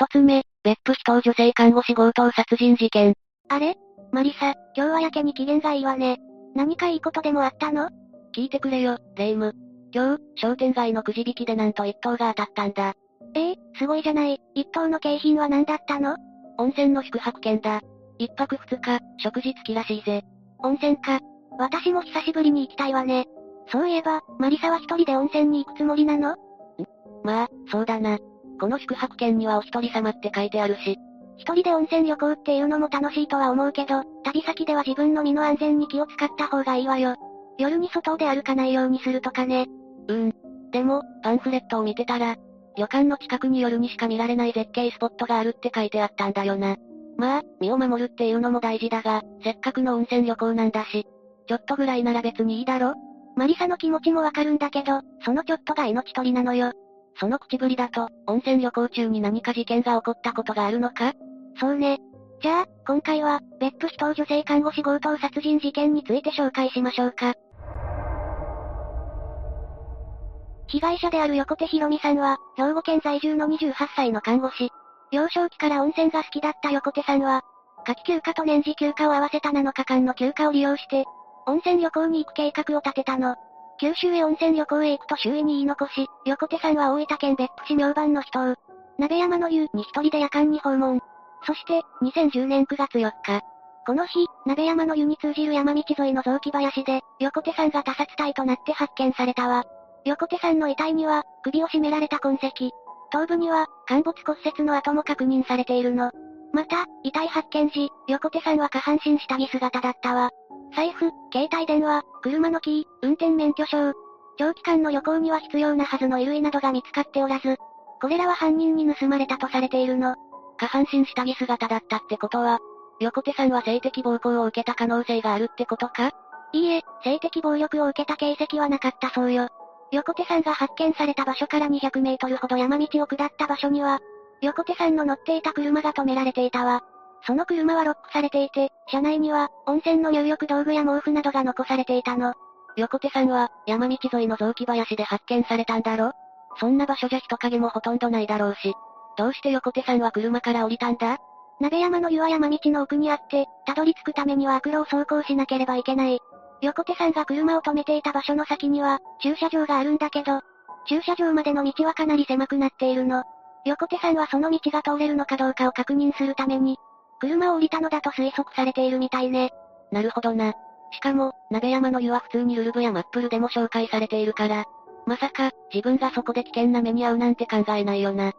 一つ目、別府人女性看護師強盗殺人事件。あれ？マリサ、今日はやけに機嫌がいいわね。何かいいことでもあったの？聞いてくれよ、レイム。今日、商店街のくじ引きでなんと一等が当たったんだ。ええすごいじゃない。一等の景品は何だったの？温泉の宿泊券だ。一泊二日、食事付きらしいぜ。温泉か。私も久しぶりに行きたいわね。そういえば、マリサは一人で温泉に行くつもりなの？ん？まあ、そうだな。この宿泊券にはお一人様って書いてあるし。一人で温泉旅行っていうのも楽しいとは思うけど、旅先では自分の身の安全に気を使った方がいいわよ。夜に外で歩かないようにするとかね。うん。でも、パンフレットを見てたら、旅館の近くに夜にしか見られない絶景スポットがあるって書いてあったんだよな。まあ、身を守るっていうのも大事だが、せっかくの温泉旅行なんだし、ちょっとぐらいなら別にいいだろマリサの気持ちもわかるんだけど、そのちょっとが命取りなのよ。その口ぶりだと、温泉旅行中に何か事件が起こったことがあるのか？そうね。じゃあ、今回は、別府人女性看護師強盗殺人事件について紹介しましょうか。被害者である横手ひろみさんは、兵庫県在住の28歳の看護師。幼少期から温泉が好きだった横手さんは、夏季休暇と年次休暇を合わせた7日間の休暇を利用して、温泉旅行に行く計画を立てたの。九州へ温泉旅行へ行くと周囲に言い残し、横手さんは大分県別府市明番の人を、鍋山の湯に一人で夜間に訪問。そして、2010年9月4日。この日、鍋山の湯に通じる山道沿いの雑木林で、横手さんが他殺体となって発見されたわ。横手さんの遺体には、首を絞められた痕跡。頭部には、陥没骨折の跡も確認されているの。また、遺体発見時、横手さんは下半身下着姿だったわ。財布、携帯電話、車のキー、運転免許証。長期間の旅行には必要なはずの衣類などが見つかっておらず、これらは犯人に盗まれたとされているの。下半身下着姿だったってことは、横手さんは性的暴行を受けた可能性があるってことか？いいえ、性的暴力を受けた形跡はなかったそうよ。横手さんが発見された場所から200メートルほど山道を下った場所には、横手さんの乗っていた車が止められていたわ。その車はロックされていて、車内には、温泉の入浴道具や毛布などが残されていたの。横手さんは、山道沿いの雑木林で発見されたんだろ？そんな場所じゃ人影もほとんどないだろうし。どうして横手さんは車から降りたんだ？鍋山の湯は山道の奥にあって、たどり着くためには悪路を走行しなければいけない。横手さんが車を止めていた場所の先には、駐車場があるんだけど、駐車場までの道はかなり狭くなっているの。横手さんはその道が通れるのかどうかを確認するために、車を降りたのだと推測されているみたいね。なるほどな。しかも、鍋山の湯は普通にルルブやマップルでも紹介されているから、まさか、自分がそこで危険な目に遭うなんて考えないよな。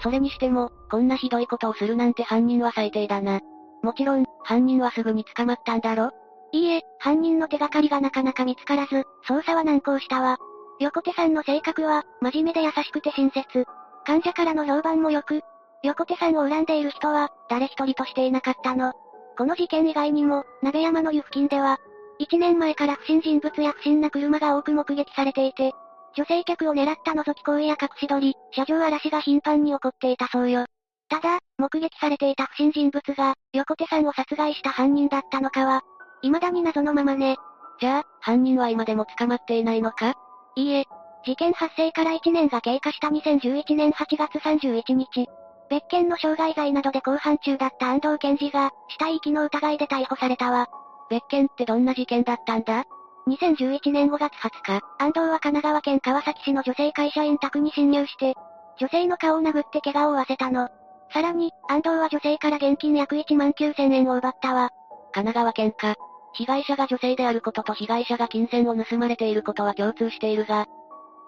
それにしても、こんなひどいことをするなんて犯人は最低だな。もちろん、犯人はすぐに捕まったんだろ？いいえ、犯人の手がかりがなかなか見つからず、捜査は難航したわ。横手さんの性格は、真面目で優しくて親切。患者からの評判も良く、横手さんを恨んでいる人は、誰一人としていなかったの。この事件以外にも、鍋山の湯付近では、1年前から不審人物や不審な車が多く目撃されていて、女性客を狙った覗き行為や隠し撮り、車上荒らしが頻繁に起こっていたそうよ。ただ、目撃されていた不審人物が、横手さんを殺害した犯人だったのかは、未だに謎のままね。じゃあ、犯人は今でも捕まっていないのか？いいえ、事件発生から1年が経過した2011年8月31日、別件の傷害罪などで公判中だった安藤健二が、死体遺棄の疑いで逮捕されたわ。別件ってどんな事件だったんだ ?2011 年5月20日、安藤は神奈川県川崎市の女性会社員宅に侵入して、女性の顔を殴って怪我を負わせたの。さらに、安藤は女性から現金約1万9000円を奪ったわ。神奈川県か。被害者が女性であることと被害者が金銭を盗まれていることは共通しているが、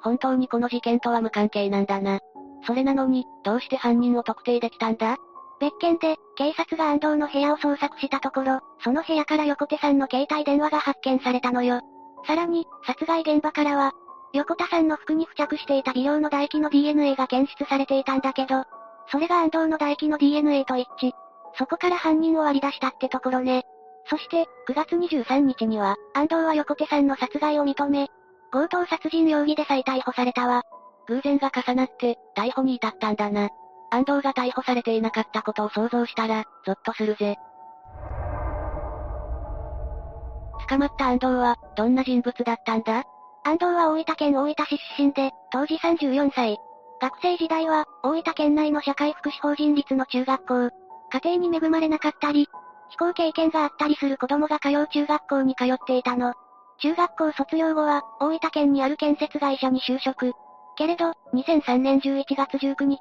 本当にこの事件とは無関係なんだな。それなのに、どうして犯人を特定できたんだ？別件で、警察が安藤の部屋を捜索したところ、その部屋から横手さんの携帯電話が発見されたのよ。さらに、殺害現場からは、横田さんの服に付着していた微量の唾液の DNA が検出されていたんだけど、それが安藤の唾液の DNA と一致。そこから犯人を割り出したってところね。そして、9月23日には、安藤は横手さんの殺害を認め、強盗殺人容疑で再逮捕されたわ。偶然が重なって、逮捕に至ったんだな。安藤が逮捕されていなかったことを想像したら、ゾッとするぜ。捕まった安藤は、どんな人物だったんだ？安藤は大分県大分市出身で、当時34歳。学生時代は、大分県内の社会福祉法人立の中学校。家庭に恵まれなかったり、非行経験があったりする子供が通う中学校に通っていたの。中学校卒業後は、大分県にある建設会社に就職。けれど、2003年11月19日、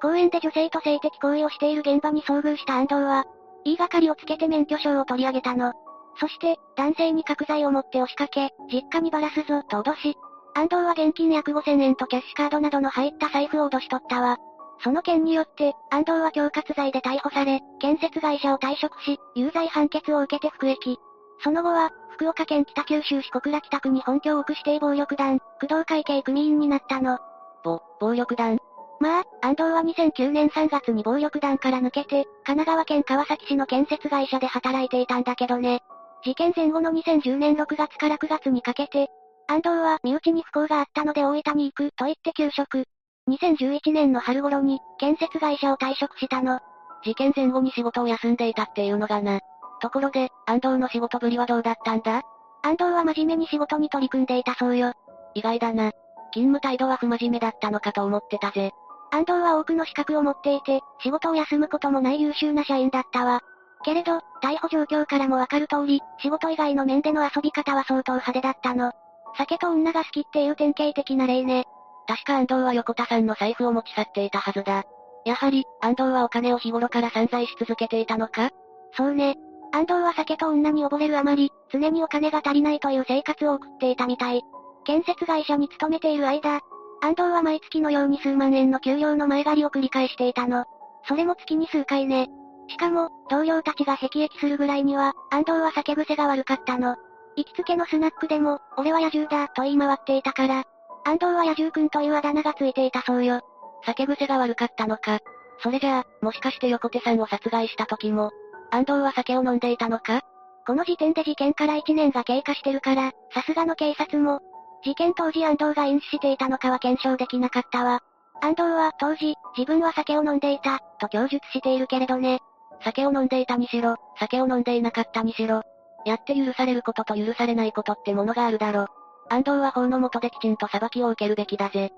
公園で女性と性的行為をしている現場に遭遇した安藤は、言いがかりをつけて免許証を取り上げたの。そして、男性に角材を持って押しかけ、実家にばらすぞ、と脅し。安藤は現金約5000円とキャッシュカードなどの入った財布を脅し取ったわ。その件によって、安藤は恐喝罪で逮捕され、建設会社を退職し、有罪判決を受けて服役。その後は、福岡県北九州市小倉北区に本拠を置く指定暴力団、工藤会系組員になったの。ぼ、暴力団？まあ、安藤は2009年3月に暴力団から抜けて、神奈川県川崎市の建設会社で働いていたんだけどね。事件前後の2010年6月から9月にかけて、安藤は身内に不幸があったので大分に行くと言って休職。2011年の春頃に、建設会社を退職したの。事件前後に仕事を休んでいたっていうのがな。ところで、安藤の仕事ぶりはどうだったんだ？安藤は真面目に仕事に取り組んでいたそうよ。意外だな。勤務態度は不真面目だったのかと思ってたぜ。安藤は多くの資格を持っていて、仕事を休むこともない優秀な社員だったわ。けれど、逮捕状況からもわかる通り、仕事以外の面での遊び方は相当派手だったの。酒と女が好きっていう典型的な例ね。確か安藤は横田さんの財布を持ち去っていたはずだ。やはり、安藤はお金を日頃から散財し続けていたのか？そうね。安藤は酒と女に溺れるあまり、常にお金が足りないという生活を送っていたみたい。建設会社に勤めている間、安藤は毎月のように数万円の給料の前借りを繰り返していたの。それも月に数回ね。しかも、同僚たちが辟易するぐらいには、安藤は酒癖が悪かったの。行きつけのスナックでも、俺は野獣だ、と言い回っていたから、安藤は野獣くんというあだ名がついていたそうよ。酒癖が悪かったのか。それじゃあ、もしかして横手さんを殺害した時も、安藤は酒を飲んでいたのか？この時点で事件から1年が経過してるから、さすがの警察も、事件当時安藤が飲酒していたのかは検証できなかったわ。安藤は当時、自分は酒を飲んでいた、と供述しているけれどね。酒を飲んでいたにしろ、酒を飲んでいなかったにしろ、やって許されることと許されないことってものがあるだろ。安藤は法の下できちんと裁きを受けるべきだぜ。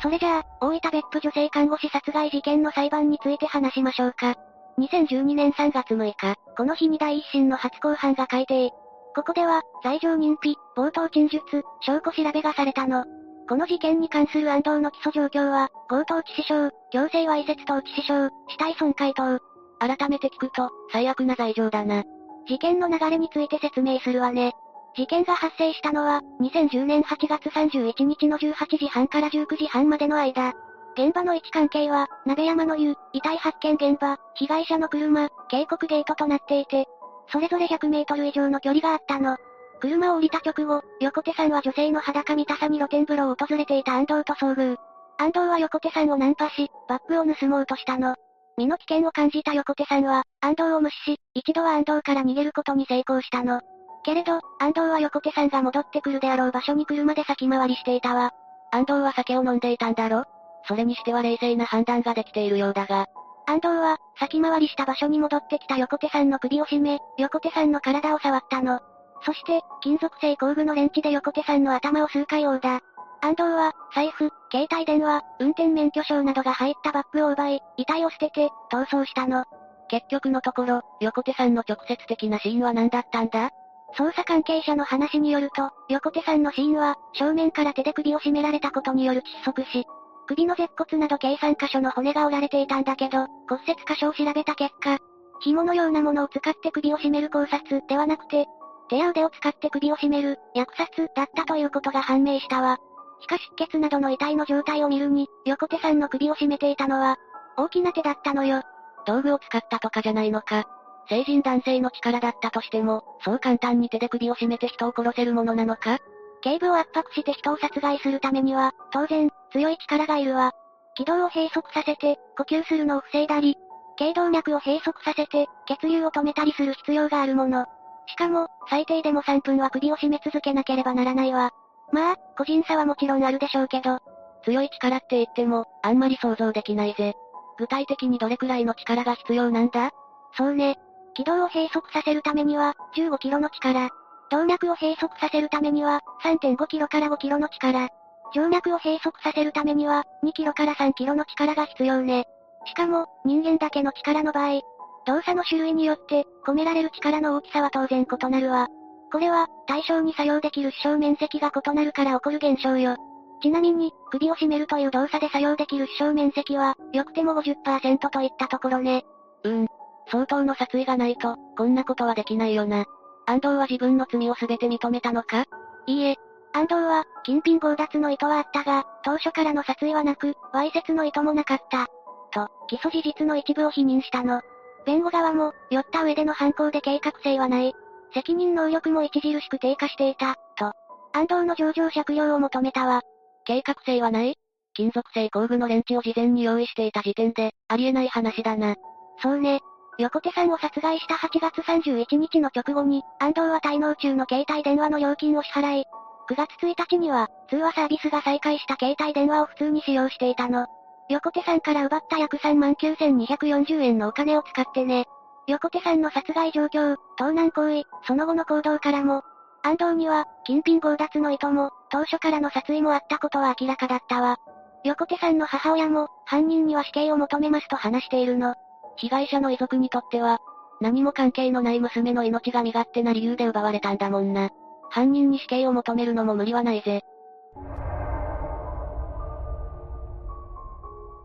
それじゃあ、大分別府女性看護師殺害事件の裁判について話しましょうか。2012年3月6日、この日に第一審の初公判が改定。ここでは、罪状認否、冒頭陳述、証拠調べがされたの。この事件に関する安藤の起訴状況は、強盗致死傷、強制わいせつ等致死傷、死体損壊等。改めて聞くと、最悪な罪状だな。事件の流れについて説明するわね。事件が発生したのは、2010年8月31日の18時半から19時半までの間。現場の位置関係は、鍋山の湯、遺体発見現場、被害者の車、警告ゲートとなっていて、それぞれ100メートル以上の距離があったの。車を降りた直後、横手さんは女性の裸見たさに露天風呂を訪れていた安藤と遭遇。安藤は横手さんをナンパし、バッグを盗もうとしたの。身の危険を感じた横手さんは、安藤を無視し、一度は安藤から逃げることに成功したの。けれど、安藤は横手さんが戻ってくるであろう場所に車で先回りしていたわ。安藤は酒を飲んでいたんだろ？それにしては冷静な判断ができているようだが。安藤は、先回りした場所に戻ってきた横手さんの首を絞め、横手さんの体を触ったの。そして、金属製工具のレンチで横手さんの頭を数回殴打。安藤は、財布、携帯電話、運転免許証などが入ったバッグを奪い、遺体を捨てて、逃走したの。結局のところ、横手さんの直接的な死因は何だったんだ？捜査関係者の話によると、横手さんの死因は、正面から手で首を絞められたことによる窒息死。首の舌骨など計3箇所の骨が折られていたんだけど、骨折箇所を調べた結果、紐のようなものを使って首を絞める考察ではなくて、手や腕を使って首を絞める、薬殺だったということが判明したわ。皮下出血などの遺体の状態を見るに、横手さんの首を絞めていたのは、大きな手だったのよ。道具を使ったとかじゃないのか。成人男性の力だったとしても、そう簡単に手で首を絞めて人を殺せるものなのか？頸部を圧迫して人を殺害するためには、当然、強い力がいるわ。気道を閉塞させて、呼吸するのを防いだり、頸動脈を閉塞させて、血流を止めたりする必要があるもの。しかも、最低でも3分は首を絞め続けなければならないわ。まあ、個人差はもちろんあるでしょうけど、強い力って言っても、あんまり想像できないぜ。具体的にどれくらいの力が必要なんだ？そうね。軌道を閉塞させるためには、15キロの力。動脈を閉塞させるためには、3.5キロから5キロの力。静脈を閉塞させるためには、2キロから3キロの力が必要ね。しかも、人間だけの力の場合、動作の種類によって、込められる力の大きさは当然異なるわ。これは、対象に作用できる視床面積が異なるから起こる現象よ。ちなみに、首を絞めるという動作で作用できる視床面積は、よくても50%といったところね。うん。相当の殺意がないと、こんなことはできないよな。安藤は自分の罪を全て認めたのか？いいえ。安藤は、金品強奪の意図はあったが、当初からの殺意はなく、わいせつの意図もなかった。と、基礎事実の一部を否認したの。弁護側も、酔った上での犯行で計画性はない。責任能力も著しく低下していた、と。安藤の上場借用を求めたわ。計画性はない？金属製工具のレンチを事前に用意していた時点で、ありえない話だな。そうね。横手さんを殺害した8月31日の直後に、安藤は滞納中の携帯電話の料金を支払い、9月1日には、通話サービスが再開した携帯電話を普通に使用していたの。横手さんから奪った約39,240円のお金を使ってね。横手さんの殺害状況、盗難行為、その後の行動からも、安藤には、金品強奪の意図も、当初からの殺意もあったことは明らかだったわ。横手さんの母親も、犯人には死刑を求めますと話しているの。被害者の遺族にとっては、何も関係のない娘の命が身勝手な理由で奪われたんだもんな。犯人に死刑を求めるのも無理はないぜ。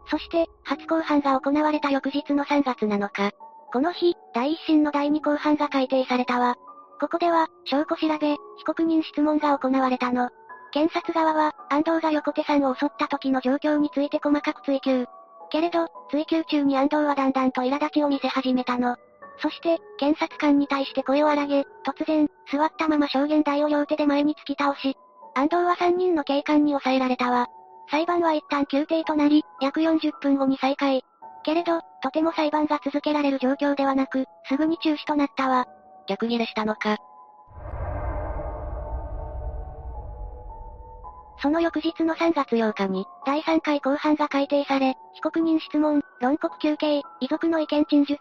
そして、初公判が行われた翌日の3月7日。この日、第一審の第二公判が改定されたわ。ここでは、証拠調べ、被告人質問が行われたの。検察側は、安藤が横手さんを襲った時の状況について細かく追及。けれど、追及中に安藤はだんだんと苛立ちを見せ始めたの。そして、検察官に対して声を荒げ、突然、座ったまま証言台を両手で前に突き倒し、安藤は3人の警官に抑えられたわ。裁判は一旦休廷となり、約40分後に再開。けれど、とても裁判が続けられる状況ではなく、すぐに中止となったわ。逆ギレしたのか。その翌日の3月8日に、第3回公判が改定され、被告人質問、論告休憩、遺族の意見陳述、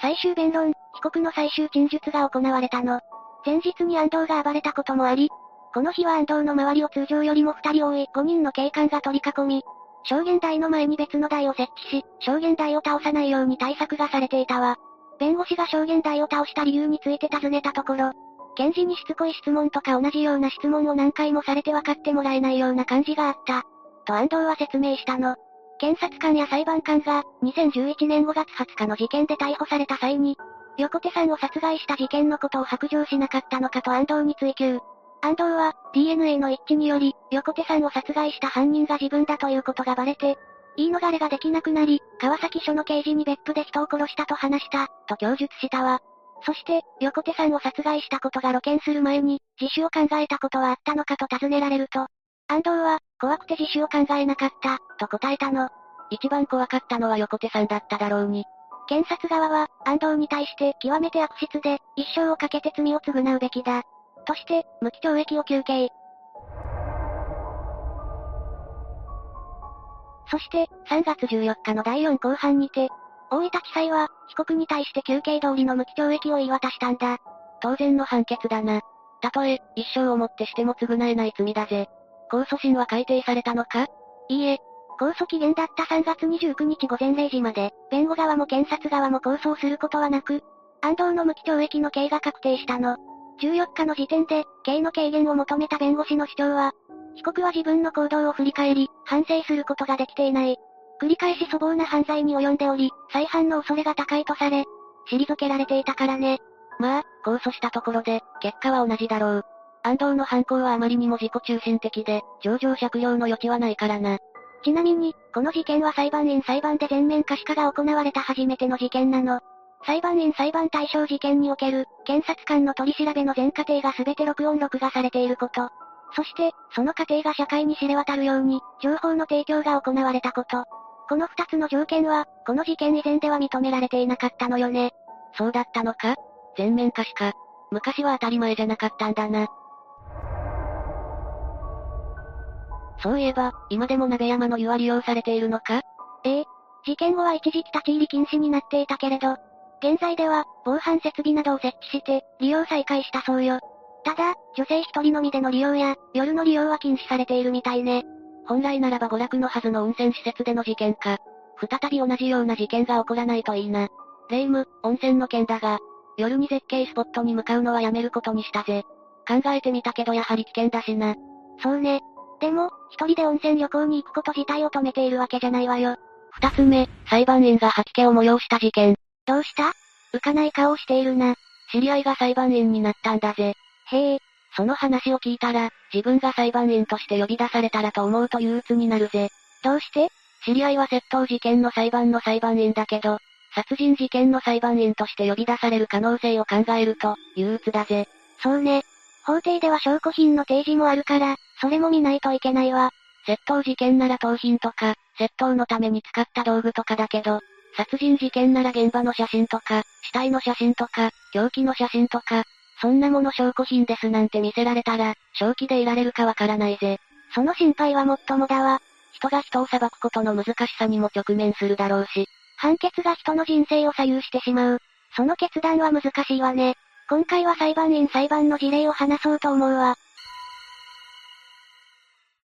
最終弁論、被告の最終陳述が行われたの。前日に安藤が暴れたこともあり、この日は安藤の周りを通常よりも2人多い5人の警官が取り囲み、証言台の前に別の台を設置し、証言台を倒さないように対策がされていたわ。弁護士が証言台を倒した理由について尋ねたところ、検事にしつこい質問とか同じような質問を何回もされて分かってもらえないような感じがあった。と安藤は説明したの。検察官や裁判官が、2011年5月20日の事件で逮捕された際に、横手さんを殺害した事件のことを白状しなかったのかと安藤に追及。安藤は、DNA の一致により、横手さんを殺害した犯人が自分だということがバレて、言い逃れができなくなり、川崎署の刑事に別府で人を殺したと話した、と供述したわ。そして、横手さんを殺害したことが露見する前に、自首を考えたことはあったのかと尋ねられると、安藤は、怖くて自首を考えなかった、と答えたの。一番怖かったのは横手さんだっただろうに。検察側は、安藤に対して極めて悪質で、一生をかけて罪を償うべきだ。として、無期懲役を求刑。そして、3月14日の第4公判にて、大分地裁は、被告に対して休刑通りの無期懲役を言い渡したんだ。当然の判決だな。たとえ、一生をもってしても償えない罪だぜ。控訴審は改定されたのかいいえ。控訴期限だった3月29日午前0時まで、弁護側も検察側も控訴することはなく、安藤の無期懲役の刑が確定したの。14日の時点で、刑の軽減を求めた弁護士の主張は、被告は自分の行動を振り返り、反省することができていない。繰り返し粗暴な犯罪に及んでおり、再犯の恐れが高いとされ、退けられていたからね。まあ、控訴したところで、結果は同じだろう。安藤の犯行はあまりにも自己中心的で、上場借用の余地はないからな。ちなみに、この事件は裁判員裁判で全面可視化が行われた初めての事件なの。裁判員裁判対象事件における、検察官の取り調べの全過程が全て録音録画されていること。そして、その過程が社会に知れ渡るように、情報の提供が行われたこと。この二つの条件は、この事件以前では認められていなかったのよね。そうだったのか？全面可視化。昔は当たり前じゃなかったんだな。そういえば、今でも鍋山の湯は利用されているのか？ええ。事件後は一時期立ち入り禁止になっていたけれど、現在では、防犯設備などを設置して、利用再開したそうよ。ただ、女性一人のみでの利用や、夜の利用は禁止されているみたいね。本来ならば娯楽のはずの温泉施設での事件か。再び同じような事件が起こらないといいな。霊夢、温泉の件だが、夜に絶景スポットに向かうのはやめることにしたぜ。考えてみたけどやはり危険だしな。そうね。でも、一人で温泉旅行に行くこと自体を止めているわけじゃないわよ。二つ目、裁判員が吐き気を催した事件。どうした？浮かない顔をしているな。知り合いが裁判員になったんだぜ。へえ。その話を聞いたら、自分が裁判員として呼び出されたらと思うと憂鬱になるぜ。どうして？知り合いは窃盗事件の裁判の裁判員だけど、殺人事件の裁判員として呼び出される可能性を考えると、憂鬱だぜ。そうね。法廷では証拠品の提示もあるから、それも見ないといけないわ。窃盗事件なら盗品とか、窃盗のために使った道具とかだけど、殺人事件なら現場の写真とか、死体の写真とか、凶器の写真とか、そんなもの証拠品ですなんて見せられたら、正気でいられるかわからないぜ。その心配はもっともだわ。人が人を裁くことの難しさにも直面するだろうし。判決が人の人生を左右してしまう。その決断は難しいわね。今回は裁判員裁判の事例を話そうと思うわ。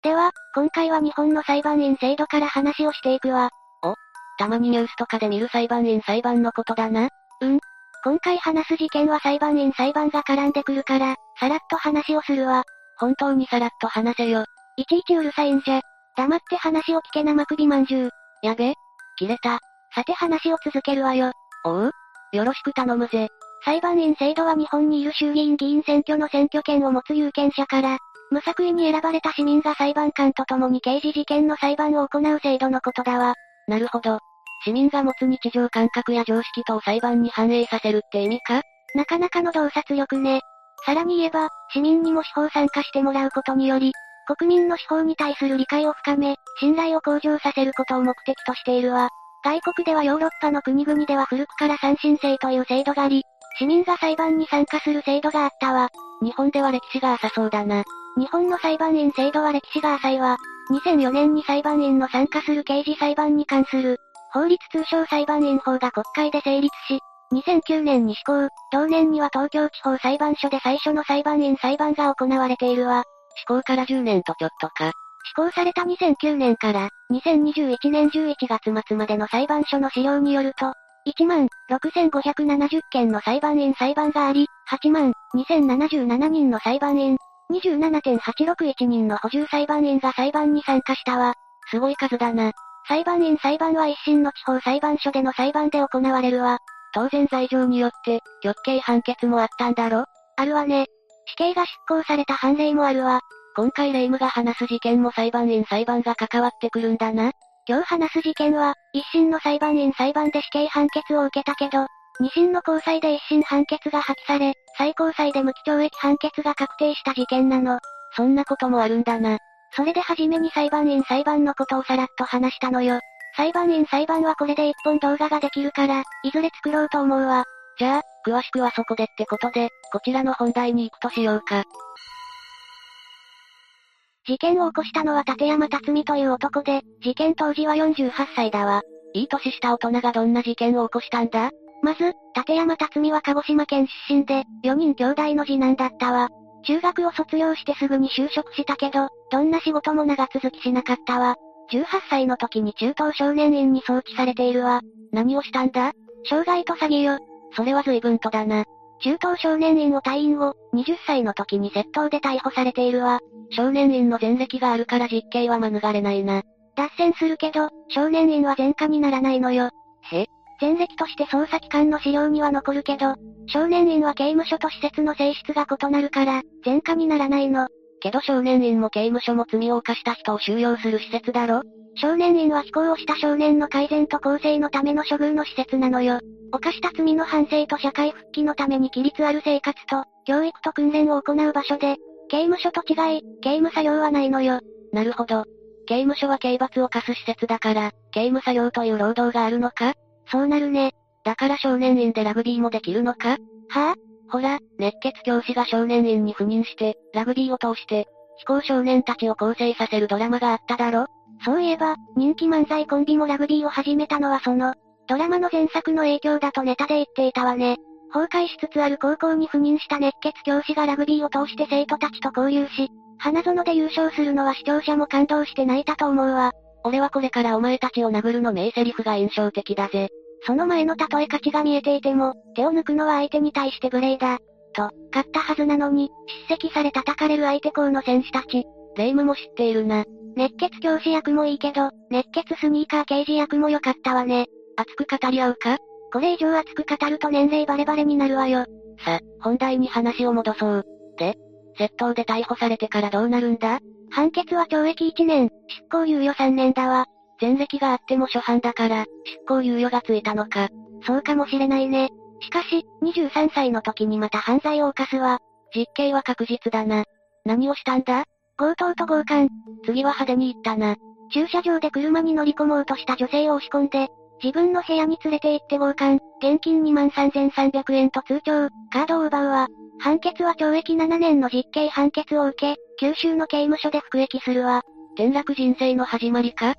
では、今回は日本の裁判員制度から話をしていくわ。おたまにニュースとかで見る裁判員裁判のことだな。うん。今回話す事件は裁判員裁判が絡んでくるから、さらっと話をするわ。本当にさらっと話せよ。いちいちうるさいんじゃ。黙って話を聞け生首まんじゅう。やべ切れた。さて話を続けるわよ。おうよろしく頼むぜ。裁判員制度は日本にいる衆議院議員選挙の選挙権を持つ有権者から、無作為に選ばれた市民が裁判官と共に刑事事件の裁判を行う制度のことだわ。なるほど。市民が持つ日常感覚や常識とを裁判に反映させるって意味か？なかなかの洞察力ね。さらに言えば、市民にも司法参加してもらうことにより、国民の司法に対する理解を深め、信頼を向上させることを目的としているわ。外国ではヨーロッパの国々では古くから三審制という制度があり、市民が裁判に参加する制度があったわ。日本では歴史が浅そうだな。日本の裁判員制度は歴史が浅いわ。2004年に裁判員の参加する刑事裁判に関する、法律通称裁判員法が国会で成立し、2009年に施行、同年には東京地方裁判所で最初の裁判員裁判が行われているわ。施行から10年とちょっとか。施行された2009年から、2021年11月末までの裁判所の資料によると、1万6570件の裁判員裁判があり、8万2077人の裁判員、27.861人の補充裁判員が裁判に参加したわ。すごい数だな。裁判員裁判は一審の地方裁判所での裁判で行われるわ。当然罪状によって、極刑判決もあったんだろ？あるわね。死刑が執行された判例もあるわ。今回霊夢が話す事件も裁判員裁判が関わってくるんだな。今日話す事件は、一審の裁判員裁判で死刑判決を受けたけど、二審の高裁で一審判決が破棄され、最高裁で無期懲役判決が確定した事件なの。そんなこともあるんだな。それで初めに裁判員裁判のことをさらっと話したのよ。裁判員裁判はこれで一本動画ができるから、いずれ作ろうと思うわ。じゃあ、詳しくはそこでってことで、こちらの本題に行くとしようか。事件を起こしたのは立山辰巳という男で、事件当時は48歳だわ。いい年した大人がどんな事件を起こしたんだ？まず、立山辰巳は鹿児島県出身で、4人兄弟の次男だったわ。中学を卒業してすぐに就職したけど、どんな仕事も長続きしなかったわ。18歳の時に中等少年院に送致されているわ。何をしたんだ？傷害と詐欺よ。それは随分とだな。中等少年院を退院後、20歳の時に窃盗で逮捕されているわ。少年院の前歴があるから実刑は免れないな。脱線するけど、少年院は前科にならないのよ。へ前歴として捜査機関の資料には残るけど、少年院は刑務所と施設の性質が異なるから、前科にならないの。けど少年院も刑務所も罪を犯した人を収容する施設だろ？少年院は非行をした少年の改善と更生のための処遇の施設なのよ。犯した罪の反省と社会復帰のために規律ある生活と、教育と訓練を行う場所で、刑務所と違い、刑務作業はないのよ。なるほど。刑務所は刑罰を課す施設だから、刑務作業という労働があるのか？そうなるね。だから少年院でラグビーもできるのか？はぁ、あ、ほら、熱血教師が少年院に赴任して、ラグビーを通して、非行少年たちを構成させるドラマがあっただろ？そういえば、人気漫才コンビもラグビーを始めたのはその、ドラマの前作の影響だとネタで言っていたわね。崩壊しつつある高校に赴任した熱血教師がラグビーを通して生徒たちと交流し、花園で優勝するのは視聴者も感動して泣いたと思うわ。俺はこれからお前たちを殴るの名台詞が印象的だぜ。その前の例え価値が見えていても、手を抜くのは相手に対して無礼だ。と、勝ったはずなのに、叱責され叩かれる相手校の選手たち。霊夢も知っているな。熱血教師役もいいけど、熱血スニーカー刑事役も良かったわね。熱く語り合うか？これ以上熱く語ると年齢バレバレになるわよ。さ、本題に話を戻そう。で、窃盗で逮捕されてからどうなるんだ？判決は懲役1年、執行猶予3年だわ。前歴があっても初犯だから、執行猶予がついたのか。そうかもしれないね。しかし、23歳の時にまた犯罪を犯すわ。実刑は確実だな。何をしたんだ？強盗と強姦。次は派手に行ったな。駐車場で車に乗り込もうとした女性を押し込んで、自分の部屋に連れて行って強姦、現金2万3300円と通帳、カードを奪うわ。判決は懲役7年の実刑判決を受け、九州の刑務所で服役するわ。転落人生の始まりか？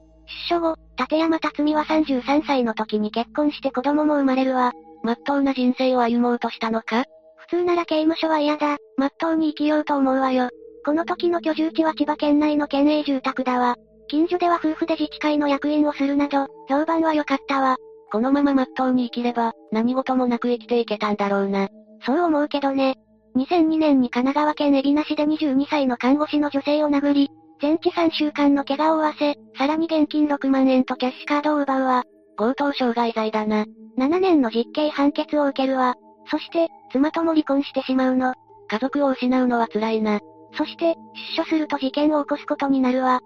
出所後、立山辰巳は33歳の時に結婚して子供も生まれるわ。まっとうな人生を歩もうとしたのか？普通なら刑務所は嫌だ、まっとうに生きようと思うわよ。この時の居住地は千葉県内の県営住宅だわ。近所では夫婦で自治会の役員をするなど、評判は良かったわ。このまままっとうに生きれば、何事もなく生きていけたんだろうな。そう思うけどね。2002年に神奈川県海老名市で22歳の看護師の女性を殴り、全治3週間の怪我を負わせ、さらに現金6万円とキャッシュカードを奪うわ。強盗傷害罪だな。7年の実刑判決を受けるわ。そして、妻とも離婚してしまうの。家族を失うのは辛いな。そして、出所すると事件を起こすことになるわ。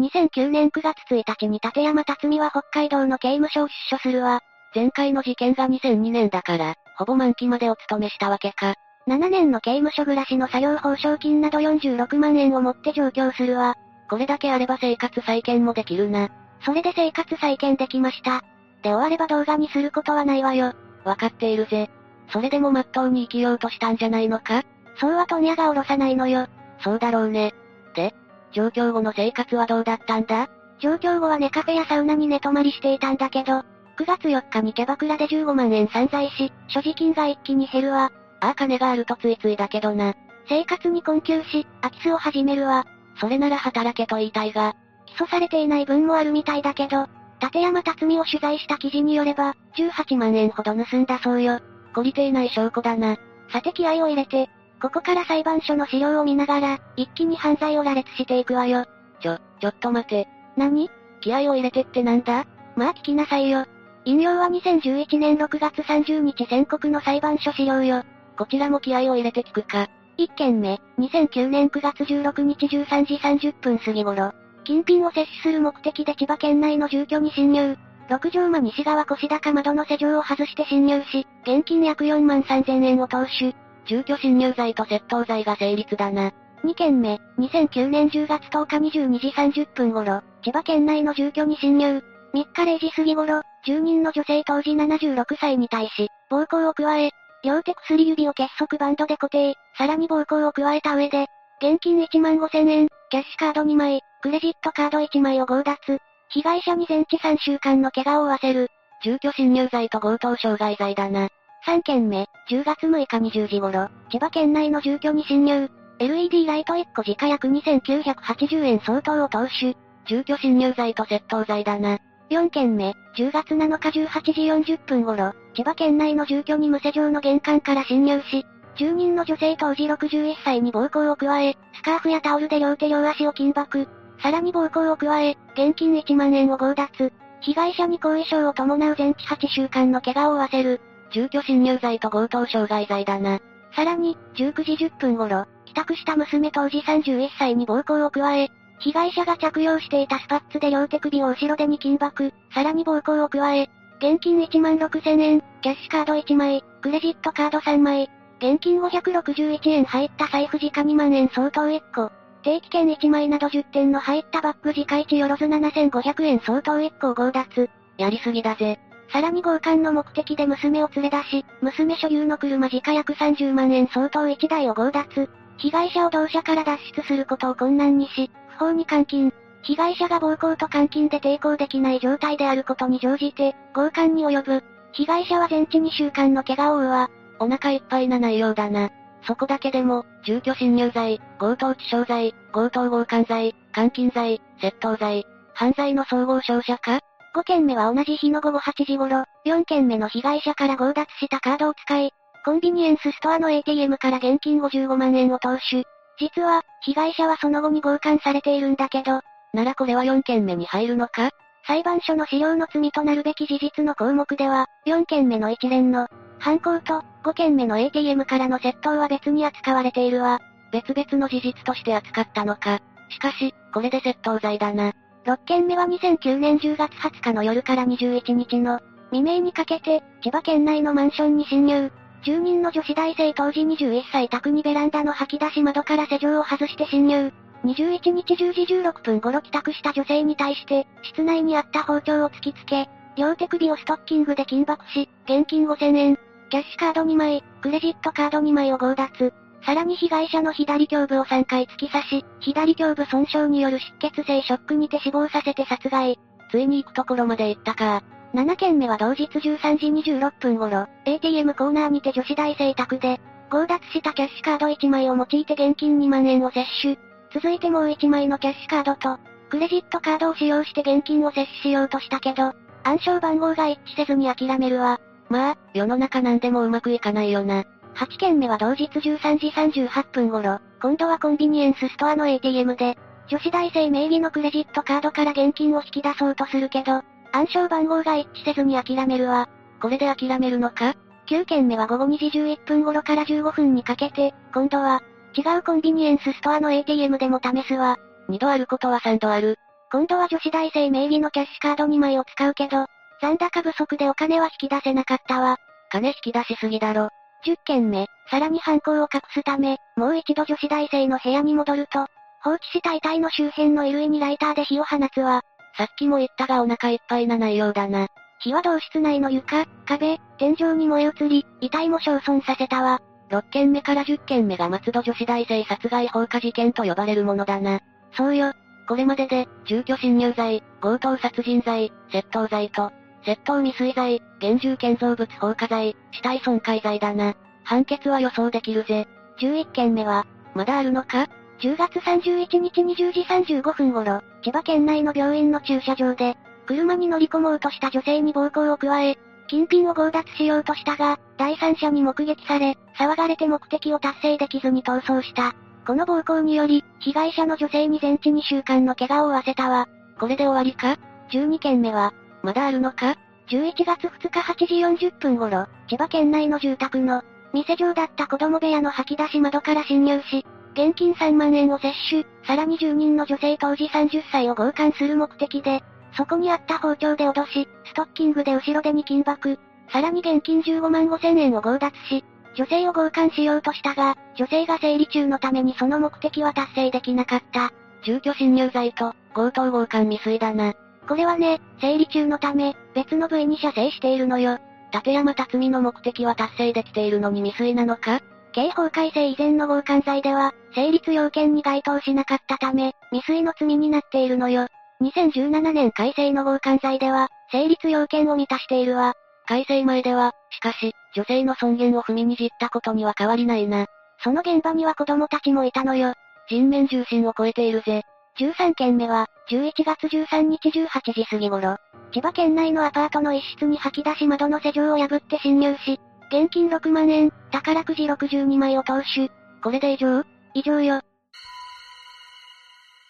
2009年9月1日に立山辰巳は北海道の刑務所を出所するわ。前回の事件が2002年だから、ほぼ満期までお勤めしたわけか。7年の刑務所暮らしの作業報奨金など46万円を持って上京するわ。これだけあれば生活再建もできるな。それで生活再建できました。で終われば動画にすることはないわよ。わかっているぜ。それでもまっとうに生きようとしたんじゃないのか？そうは問屋が下ろさないのよ。そうだろうね。で、上京後の生活はどうだったんだ？上京後はネカフェやサウナに寝泊まりしていたんだけど、9月4日にキャバクラで15万円散財し、所持金が一気に減るわ。ああ金があるとついついだけどな。生活に困窮し、空き巣を始めるわ。それなら働けと言いたいが。起訴されていない分もあるみたいだけど、立山辰巳を取材した記事によれば、18万円ほど盗んだそうよ。懲りていない証拠だな。さて気合を入れて、ここから裁判所の資料を見ながら、一気に犯罪を羅列していくわよ。ちょ、ちょっと待て。何？気合を入れてってなんだ？まあ聞きなさいよ。引用は2011年6月30日宣告の裁判所資料よ。こちらも気合を入れて聞くか。1件目、2009年9月16日13時30分過ぎ頃、金品を摂取する目的で千葉県内の住居に侵入。6畳間西側腰高窓の施錠を外して侵入し、現金約4万3000円を投手。住居侵入罪と窃盗罪が成立だな。2件目、2009年10月10日22時30分頃、千葉県内の住居に侵入。3日0時過ぎ頃、住人の女性当時76歳に対し、暴行を加え、両手薬指を結束バンドで固定、さらに暴行を加えた上で、現金1万5000円、キャッシュカード2枚、クレジットカード1枚を強奪。被害者に全治3週間の怪我を負わせる。住居侵入罪と強盗傷害罪だな。3件目、10月6日20時頃、千葉県内の住居に侵入。LED ライト1個時価約2980円相当を投手。住居侵入罪と窃盗罪だな。4件目、10月7日18時40分頃、千葉県内の住居に無施錠の玄関から侵入し、住人の女性当時61歳に暴行を加え、スカーフやタオルで両手両足を緊縛。さらに暴行を加え、現金1万円を強奪。被害者に後遺症を伴う全治8週間の怪我を負わせる。住居侵入罪と強盗傷害罪だな。さらに、19時10分頃、帰宅した娘当時31歳に暴行を加え、被害者が着用していたスパッツで両手首を後ろ手に緊縛、さらに暴行を加え、現金1万6000円、キャッシュカード1枚、クレジットカード3枚、現金561円入った財布時価2万円相当1個、定期券1枚など10点の入ったバッグ時価1よろず7500円相当1個を強奪。やりすぎだぜ。さらに強姦の目的で娘を連れ出し、娘所有の車時価約30万円相当1台を強奪。被害者を同社から脱出することを困難にし、不法に監禁。被害者が暴行と監禁で抵抗できない状態であることに乗じて、強姦に及ぶ。被害者は全治2週間の怪我を負うわ。お腹いっぱいな内容だな。そこだけでも、住居侵入罪、強盗致傷罪、強盗強姦罪、監禁罪、窃盗罪、犯罪の総合商社か ?5 件目は同じ日の午後8時頃、4件目の被害者から強奪したカードを使い、コンビニエンスストアの ATM から現金55万円を投手。実は、被害者はその後に強姦されているんだけど、ならこれは4件目に入るのか？裁判所の資料の罪となるべき事実の項目では、4件目の一連の、犯行と、5件目の ATM からの窃盗は別に扱われているわ。別々の事実として扱ったのか？しかし、これで窃盗罪だな。6件目は2009年10月20日の夜から21日の未明にかけて、千葉県内のマンションに侵入。住人の女子大生当時21歳宅にベランダの吐き出し窓から施錠を外して侵入。21日10時16分頃帰宅した女性に対して、室内にあった包丁を突きつけ、両手首をストッキングで緊縛し、現金5000円、キャッシュカード2枚、クレジットカード2枚を強奪。さらに被害者の左胸部を3回突き刺し、左胸部損傷による出血性ショックにて死亡させて殺害。ついに行くところまで行ったか。7件目は同日13時26分頃、ATM コーナーにて女子大生宅で、強奪したキャッシュカード1枚を用いて現金2万円を摂取。続いてもう1枚のキャッシュカードと、クレジットカードを使用して現金を摂取しようとしたけど、暗証番号が一致せずに諦めるわ。まあ、世の中なんでもうまくいかないよな。8件目は同日13時38分頃、今度はコンビニエンスストアの ATM で、女子大生名義のクレジットカードから現金を引き出そうとするけど、暗証番号が一致せずに諦めるわ。これで諦めるのか ?9 件目は午後2時11分頃から15分にかけて、今度は、違うコンビニエンスストアの ATM でも試すわ。2度あることは3度ある。今度は女子大生名義のキャッシュカード2枚を使うけど、残高不足でお金は引き出せなかったわ。金引き出しすぎだろ。10件目、さらに犯行を隠すため、もう一度女子大生の部屋に戻ると、放置した遺体の周辺の衣類にライターで火を放つわ。さっきも言ったがお腹いっぱいな内容だな。火は同室内の床、壁、天井に燃え移り、遺体も焼損させたわ。6件目から10件目が松戸女子大生殺害放火事件と呼ばれるものだな。そうよ。これまでで、住居侵入罪、強盗殺人罪、窃盗罪と、窃盗未遂罪、現住建造物放火罪、死体損壊罪だな。判決は予想できるぜ。11件目は、まだあるのか？?10 月31日20時35分頃、千葉県内の病院の駐車場で、車に乗り込もうとした女性に暴行を加え、金品を強奪しようとしたが、第三者に目撃され、騒がれて目的を達成できずに逃走した。この暴行により、被害者の女性に全治2週間の怪我を負わせたわ。これで終わりか ?12 件目は、まだあるのか ?11 月2日8時40分頃、千葉県内の住宅の、店上だった子供部屋の吐き出し窓から侵入し、現金3万円を摂取、さらに住人の女性当時30歳を強姦する目的で、そこにあった包丁で脅し、ストッキングで後ろ手に金箔、さらに現金15万5千円を強奪し、女性を強姦しようとしたが、女性が生理中のためにその目的は達成できなかった。住居侵入罪と、強盗強姦未遂だな。これはね、生理中のため、別の部位に射精しているのよ。立山辰巳の目的は達成できているのに未遂なのか？刑法改正以前の強姦罪では、成立要件に該当しなかったため、未遂の罪になっているのよ。2017年改正の強姦罪では、成立要件を満たしているわ。改正前では、しかし、女性の尊厳を踏みにじったことには変わりないな。その現場には子供たちもいたのよ。人面重心を超えているぜ。13件目は、11月13日18時過ぎ頃、千葉県内のアパートの一室に吐き出し窓の施錠を破って侵入し、現金6万円、宝くじ62枚を投手。これで以上？以上よ。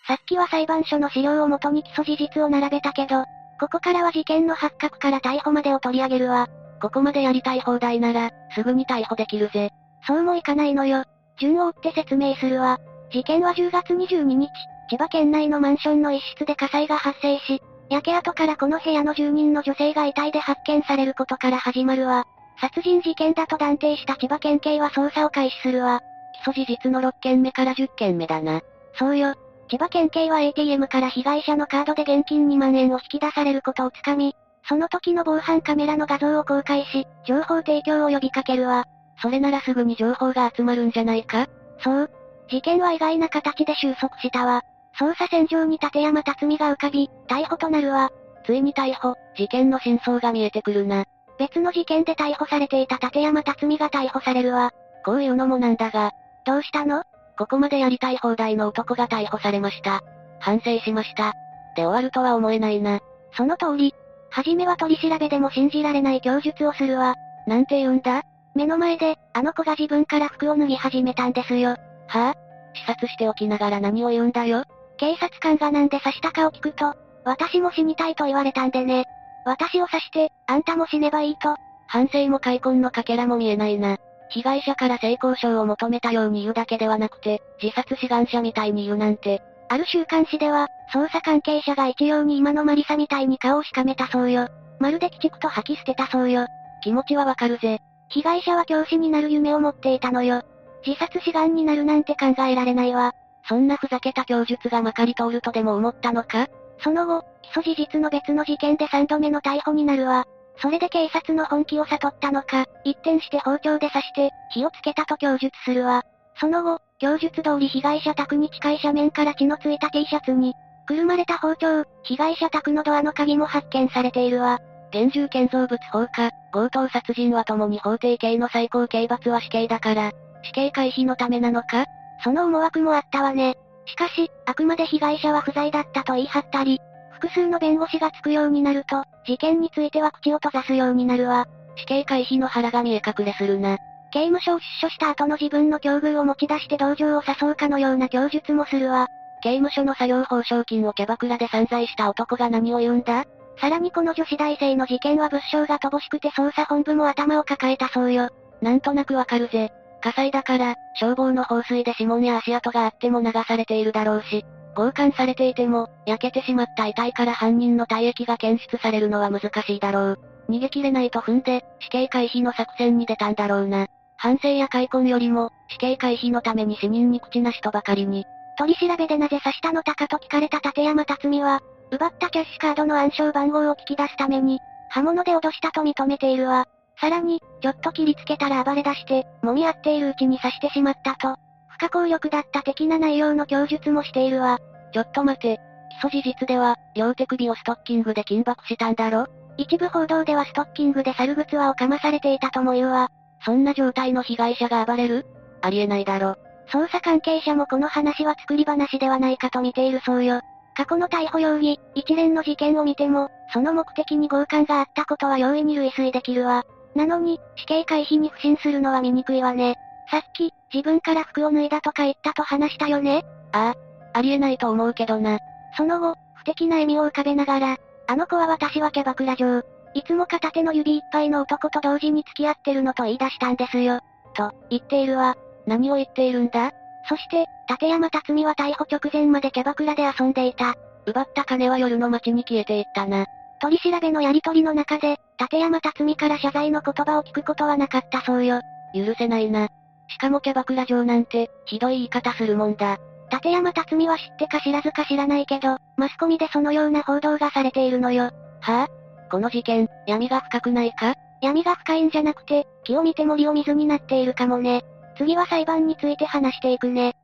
さっきは裁判所の資料をもとに基礎事実を並べたけど、ここからは事件の発覚から逮捕までを取り上げるわ。ここまでやりたい放題なら、すぐに逮捕できるぜ。そうもいかないのよ。順を追って説明するわ。事件は10月22日、千葉県内のマンションの一室で火災が発生し、焼け跡からこの部屋の住人の女性が遺体で発見されることから始まるわ。殺人事件だと断定した千葉県警は捜査を開始するわ。基礎事実の6件目から10件目だな。そうよ。千葉県警は ATM から被害者のカードで現金2万円を引き出されることをつかみ、その時の防犯カメラの画像を公開し、情報提供を呼びかけるわ。それならすぐに情報が集まるんじゃないか？そう。事件は意外な形で収束したわ。捜査線上に立山辰巳が浮かび、逮捕となるわ。ついに逮捕、事件の真相が見えてくるな。別の事件で逮捕されていた立山辰美が逮捕されるわ。こういうのもなんだが、どうしたの？ここまでやりたい放題の男が逮捕されました。反省しました。で終わるとは思えないな。その通り。はじめは取り調べでも信じられない供述をするわ。なんて言うんだ？目の前で、あの子が自分から服を脱ぎ始めたんですよ。はぁ、あ、視察しておきながら何を言うんだよ？警察官がなんで刺したかを聞くと、私も死にたいと言われたんでね。私を刺して、あんたも死ねばいいと。反省も開墾のかけらも見えないな。被害者から性交渉を求めたように言うだけではなくて、自殺志願者みたいに言うなんて。ある週刊誌では、捜査関係者が一様に今のマリサみたいに顔をしかめたそうよ。まるで鬼畜と吐き捨てたそうよ。気持ちはわかるぜ。被害者は教師になる夢を持っていたのよ。自殺志願になるなんて考えられないわ。そんなふざけた供述がまかり通るとでも思ったのか？その後、起訴事実の別の事件で3度目の逮捕になるわ。それで警察の本気を悟ったのか、一転して包丁で刺して、火をつけたと供述するわ。その後、供述通り被害者宅に近い斜面から血のついた T シャツに、くるまれた包丁、被害者宅のドアの鍵も発見されているわ。現住建造物放火、強盗殺人は共に法定刑の最高刑罰は死刑だから、死刑回避のためなのか？その思惑もあったわね。しかし、あくまで被害者は不在だったと言い張ったり、複数の弁護士がつくようになると、事件については口を閉ざすようになるわ。死刑回避の腹が見え隠れするな。刑務所を出所した後の自分の境遇を持ち出して同情を誘うかのような供述もするわ。刑務所の作業報奨金をキャバクラで散財した男が何を言うんだ？さらにこの女子大生の事件は物証が乏しくて捜査本部も頭を抱えたそうよ。なんとなくわかるぜ。火災だから、消防の放水で指紋や足跡があっても流されているだろうし、強姦されていても、焼けてしまった遺体から犯人の体液が検出されるのは難しいだろう。逃げ切れないと踏んで、死刑回避の作戦に出たんだろうな。反省や開墾よりも、死刑回避のために死人に口なしとばかりに。取り調べでなぜ刺したのたかと聞かれた立山辰美は、奪ったキャッシュカードの暗証番号を聞き出すために、刃物で脅したと認めているわ。さらに、ちょっと切りつけたら暴れ出して、揉み合っているうちに刺してしまったと。不可抗力だった的な内容の供述もしているわ。ちょっと待て。基礎事実では、両手首をストッキングで緊縛したんだろ？一部報道ではストッキングで猿靴輪をかまされていたとも言うわ。そんな状態の被害者が暴れる？ありえないだろ。捜査関係者もこの話は作り話ではないかと見ているそうよ。過去の逮捕容疑、一連の事件を見ても、その目的に強姦があったことは容易に類推できるわ。なのに、死刑回避に不信するのは醜いわね。さっき、自分から服を脱いだとか言ったと話したよねああ、ありえないと思うけどな。その後、不敵な笑みを浮かべながら、あの子は私はキャバクラ嬢。いつも片手の指いっぱいの男と同時に付き合ってるのと言い出したんですよ。と、言っているわ。何を言っているんだ？そして、立山辰美は逮捕直前までキャバクラで遊んでいた。奪った金は夜の街に消えていったな。取り調べのやりとりの中で、立山辰美から謝罪の言葉を聞くことはなかったそうよ。許せないな。しかもキャバクラ嬢なんて、ひどい言い方するもんだ。立山辰美は知ってか知らずか知らないけど、マスコミでそのような報道がされているのよ。はあ？この事件、闇が深くないか？闇が深いんじゃなくて、木を見て森を水になっているかもね。次は裁判について話していくね。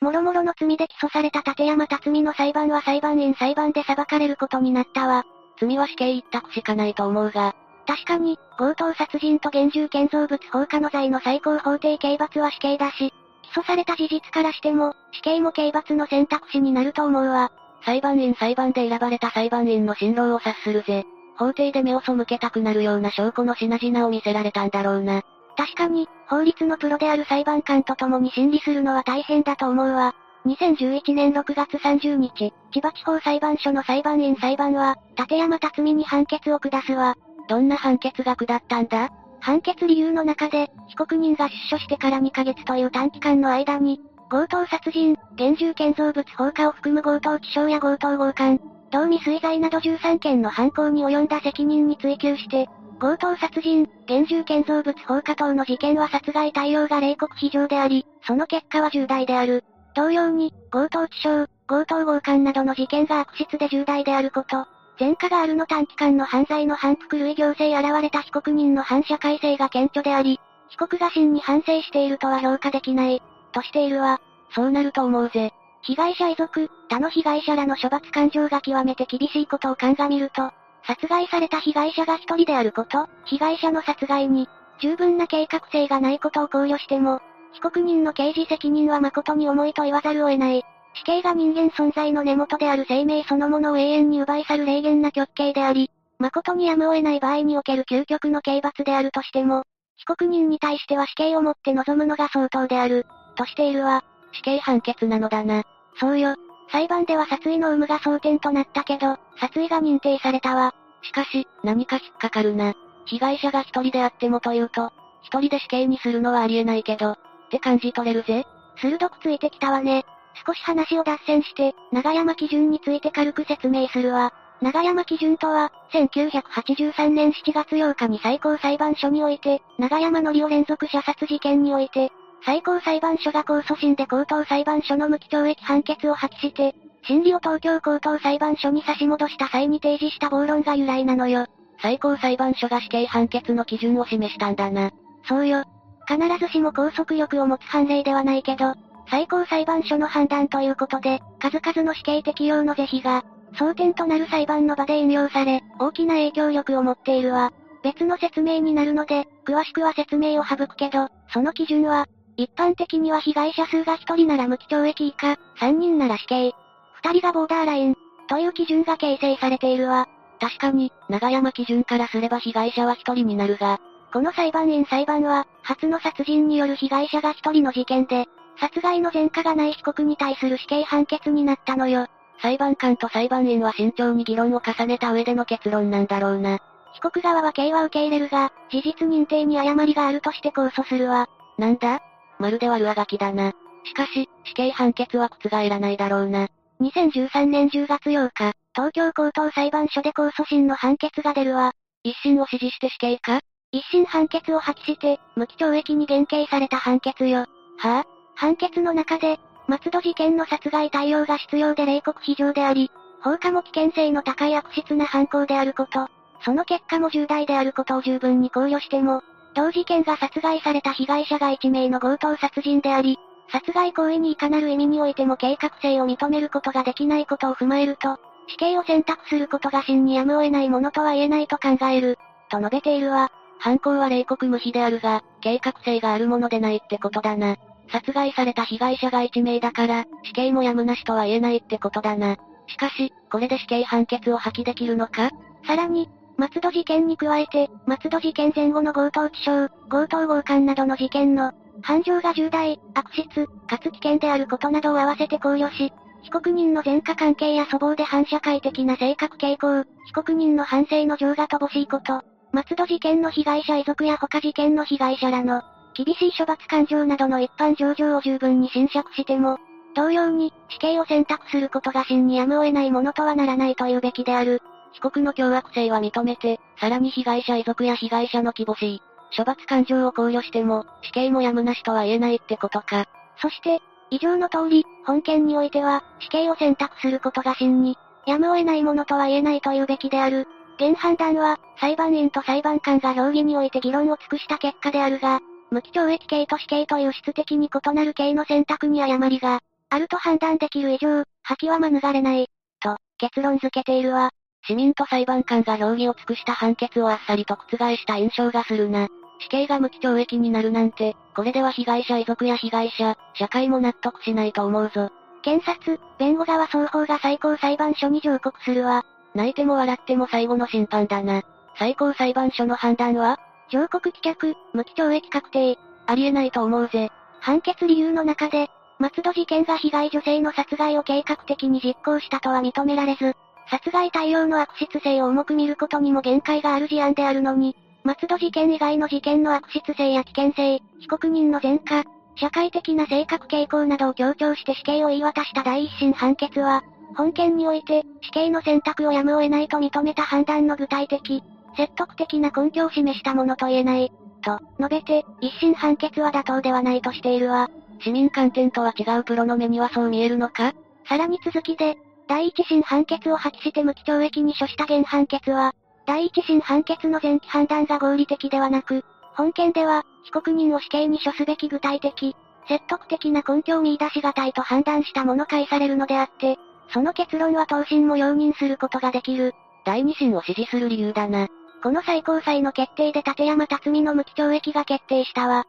もろもろの罪で起訴された立山辰巳の裁判は裁判員裁判で裁かれることになったわ。罪は死刑一択しかないと思うが。確かに、強盗殺人と現住建造物放火の罪の最高法定刑罰は死刑だし、起訴された事実からしても、死刑も刑罰の選択肢になると思うわ。裁判員裁判で選ばれた裁判員の辛労を察するぜ。法廷で目を背けたくなるような証拠の品々を見せられたんだろうな。確かに、法律のプロである裁判官と共に審理するのは大変だと思うわ。2011年6月30日、千葉地方裁判所の裁判員裁判は、立山辰巳に判決を下すわ。どんな判決が下ったんだ？判決理由の中で、被告人が出所してから2ヶ月という短期間の間に、強盗殺人、現住建造物放火を含む強盗致傷や強盗強姦、同未遂罪など13件の犯行に及んだ責任に追及して、強盗殺人、現住建造物放火等の事件は殺害対応が冷酷非常であり、その結果は重大である。同様に、強盗致傷、強盗強姦などの事件が悪質で重大であること、前科があるの短期間の犯罪の反復類行政現れた被告人の反社会性が顕著であり、被告が真に反省しているとは評価できない、としているわ。そうなると思うぜ。被害者遺族、他の被害者らの処罰感情が極めて厳しいことを鑑みると、殺害された被害者が一人であること、被害者の殺害に、十分な計画性がないことを考慮しても、被告人の刑事責任は誠に重いと言わざるを得ない。死刑が人間存在の根元である生命そのものを永遠に奪い去る霊言な極刑であり、誠にやむを得ない場合における究極の刑罰であるとしても、被告人に対しては死刑をもって臨むのが相当である、としているわ。死刑判決なのだな。そうよ。裁判では殺意の有無が争点となったけど、殺意が認定されたわ。しかし、何か引っかかるな。被害者が一人であってもというと、一人で死刑にするのはありえないけど、って感じ取れるぜ。鋭くついてきたわね。少し話を脱線して、長山基準について軽く説明するわ。長山基準とは、1983年7月8日に最高裁判所において、長山のりを連続射殺事件において、最高裁判所が控訴審で高等裁判所の無期懲役判決を破棄して、審理を東京高等裁判所に差し戻した際に提示した暴論が由来なのよ。最高裁判所が死刑判決の基準を示したんだな。そうよ。必ずしも拘束力を持つ判例ではないけど、最高裁判所の判断ということで、数々の死刑適用の是非が、争点となる裁判の場で引用され、大きな影響力を持っているわ。別の説明になるので、詳しくは説明を省くけど、その基準は、一般的には被害者数が1人なら無期懲役以下、3人なら死刑。2人がボーダーライン、という基準が形成されているわ。確かに、長山基準からすれば被害者は1人になるが、この裁判員裁判は、初の殺人による被害者が1人の事件で、殺害の前科がない被告に対する死刑判決になったのよ。裁判官と裁判員は慎重に議論を重ねた上での結論なんだろうな。被告側は刑は受け入れるが、事実認定に誤りがあるとして控訴するわ。なんだ？まるで悪あがきだな。しかし、死刑判決は覆らないだろうな。2013年10月8日、東京高等裁判所で控訴審の判決が出るわ。一審を支持して死刑か？一審判決を破棄して、無期懲役に減刑された判決よ。はぁ、あ、判決の中で、松戸事件の殺害対応が必要で冷酷非常であり、放火も危険性の高い悪質な犯行であること、その結果も重大であることを十分に考慮しても、同事件が殺害された被害者が1名の強盗殺人であり、殺害行為にいかなる意味においても計画性を認めることができないことを踏まえると、死刑を選択することが真にやむを得ないものとは言えないと考える、と述べているわ。犯行は冷酷無比であるが、計画性があるものでないってことだな。殺害された被害者が1名だから、死刑もやむなしとは言えないってことだな。しかし、これで死刑判決を破棄できるのか？さらに、松戸事件に加えて、松戸事件前後の強盗致傷、強盗強姦などの事件の、犯情が重大、悪質、かつ危険であることなどを合わせて考慮し、被告人の前科関係や粗暴で反社会的な性格傾向、被告人の反省の情が乏しいこと、松戸事件の被害者遺族や他事件の被害者らの、厳しい処罰感情などの一般上場を十分に侵釈しても、同様に、死刑を選択することが真にやむを得ないものとはならないというべきである。被告の凶悪性は認めて、さらに被害者遺族や被害者の希望し、処罰感情を考慮しても、死刑もやむなしとは言えないってことか。そして、以上の通り、本件においては、死刑を選択することが真に、やむを得ないものとは言えないというべきである。現判断は、裁判員と裁判官が評議において議論を尽くした結果であるが、無期懲役刑と死刑という質的に異なる刑の選択に誤りが、あると判断できる以上、破棄は免れない、と、結論付けているわ。市民と裁判官が評議を尽くした判決をあっさりと覆した印象がするな。死刑が無期懲役になるなんて、これでは被害者遺族や被害者、社会も納得しないと思うぞ。検察、弁護側双方が最高裁判所に上告するわ。泣いても笑っても最後の審判だな。最高裁判所の判断は上告棄却、無期懲役確定。ありえないと思うぜ。判決理由の中で、松戸事件が被害女性の殺害を計画的に実行したとは認められず、殺害対応の悪質性を重く見ることにも限界がある事案であるのに、松戸事件以外の事件の悪質性や危険性、被告人の前科、社会的な性格傾向などを強調して死刑を言い渡した第一審判決は、本件において、死刑の選択をやむを得ないと認めた判断の具体的、説得的な根拠を示したものと言えない、と、述べて、一審判決は妥当ではないとしているわ。市民観点とは違うプロの目にはそう見えるのか？さらに続きで、第一審判決を破棄して無期懲役に処した現判決は、第一審判決の前期判断が合理的ではなく、本件では、被告人を死刑に処すべき具体的、説得的な根拠を見出しがたいと判断したもの返されるのであって、その結論は当審も容認することができる。第二審を支持する理由だな。この最高裁の決定で立山辰巳の無期懲役が決定したわ。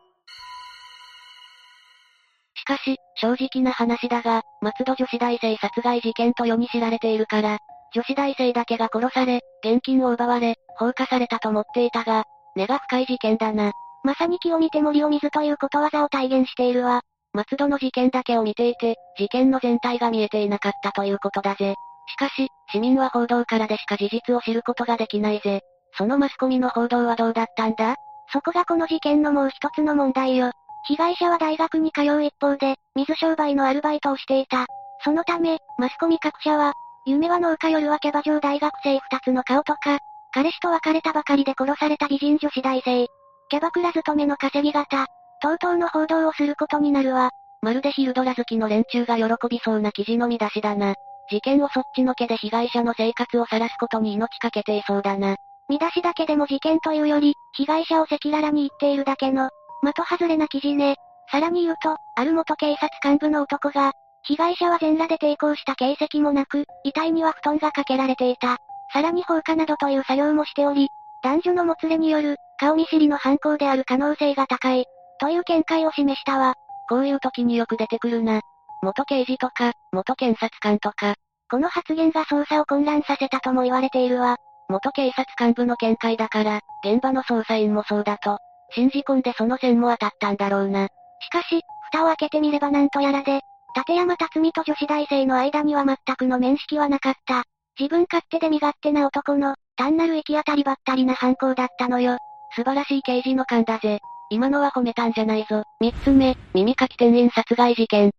しかし、正直な話だが、松戸女子大生殺害事件と世に知られているから、女子大生だけが殺され、現金を奪われ、放火されたと思っていたが、根が深い事件だな。まさに木を見て森を見ずということわざを体現しているわ。松戸の事件だけを見ていて、事件の全体が見えていなかったということだぜ。しかし、市民は報道からでしか事実を知ることができないぜ。そのマスコミの報道はどうだったんだ？そこがこの事件のもう一つの問題よ。被害者は大学に通う一方で、水商売のアルバイトをしていた。そのため、マスコミ各社は、夢は農家夜はキャバ嬢大学生二つの顔とか、彼氏と別れたばかりで殺された美人女子大生。キャバクラ勤めの稼ぎ方。等々の報道をすることになるわ。まるでヒルドラ好きの連中が喜びそうな記事の見出しだな。事件をそっちのけで被害者の生活を晒すことに命かけていそうだな。見出しだけでも事件というより、被害者を赤裸々に言っているだけの、的外れな記事ね。さらに言うと、ある元警察幹部の男が、被害者は全裸で抵抗した形跡もなく、遺体には布団がかけられていた。さらに放火などという作業もしており、男女のもつれによる、顔見知りの犯行である可能性が高い、という見解を示したわ。こういう時によく出てくるな。元刑事とか、元検察官とか。この発言が捜査を混乱させたとも言われているわ。元警察幹部の見解だから、現場の捜査員もそうだと、信じ込んでその線も当たったんだろうな。しかし、蓋を開けてみればなんとやらで、立山辰巳と女子大生の間には全くの面識はなかった。自分勝手で身勝手な男の、単なる行き当たりばったりな犯行だったのよ。素晴らしい刑事の勘だぜ。今のは褒めたんじゃないぞ。三つ目、耳かき店員殺害事件。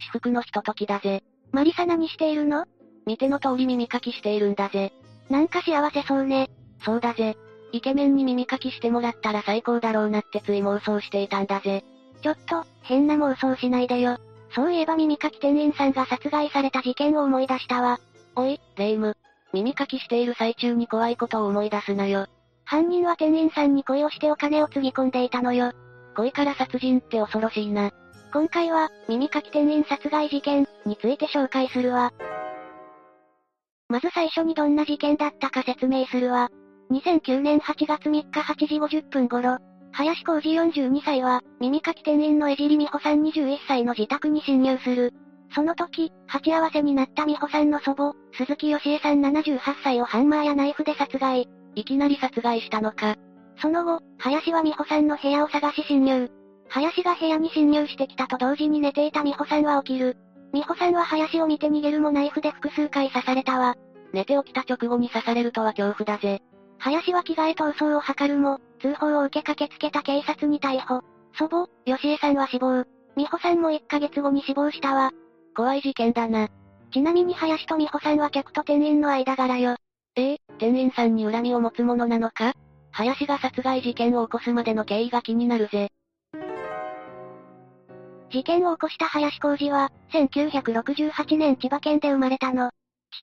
私服のひとときだぜ。マリサ何しているの？見ての通り耳かきしているんだぜ。なんか幸せそうね。そうだぜ。イケメンに耳かきしてもらったら最高だろうなってつい妄想していたんだぜ。ちょっと、変な妄想しないでよ。そういえば耳かき店員さんが殺害された事件を思い出したわ。おい、レイム。耳かきしている最中に怖いことを思い出すなよ。犯人は店員さんに恋をしてお金をつぎ込んでいたのよ。恋から殺人って恐ろしいな。今回は、耳かき店員殺害事件について紹介するわ。まず最初にどんな事件だったか説明するわ。2009年8月3日8時50分頃、林浩二42歳は、耳かき店員の江尻美穂さん21歳の自宅に侵入する。その時、鉢合わせになった美穂さんの祖母、鈴木義恵さん78歳をハンマーやナイフで殺害。いきなり殺害したのか。その後、林は美穂さんの部屋を探し侵入。林が部屋に侵入してきたと同時に寝ていた美穂さんは起きる。美穂さんは林を見て逃げるもナイフで複数回刺されたわ。寝て起きた直後に刺されるとは恐怖だぜ。林は着替え逃走を図るも、通報を受け駆けつけた警察に逮捕。祖母、吉江さんは死亡。美穂さんも1ヶ月後に死亡したわ。怖い事件だな。ちなみに林と美穂さんは客と店員の間柄よ。ええ店員さんに恨みを持つものなのか？林が殺害事件を起こすまでの経緯が気になるぜ。事件を起こした林浩二は、1968年千葉県で生まれたの。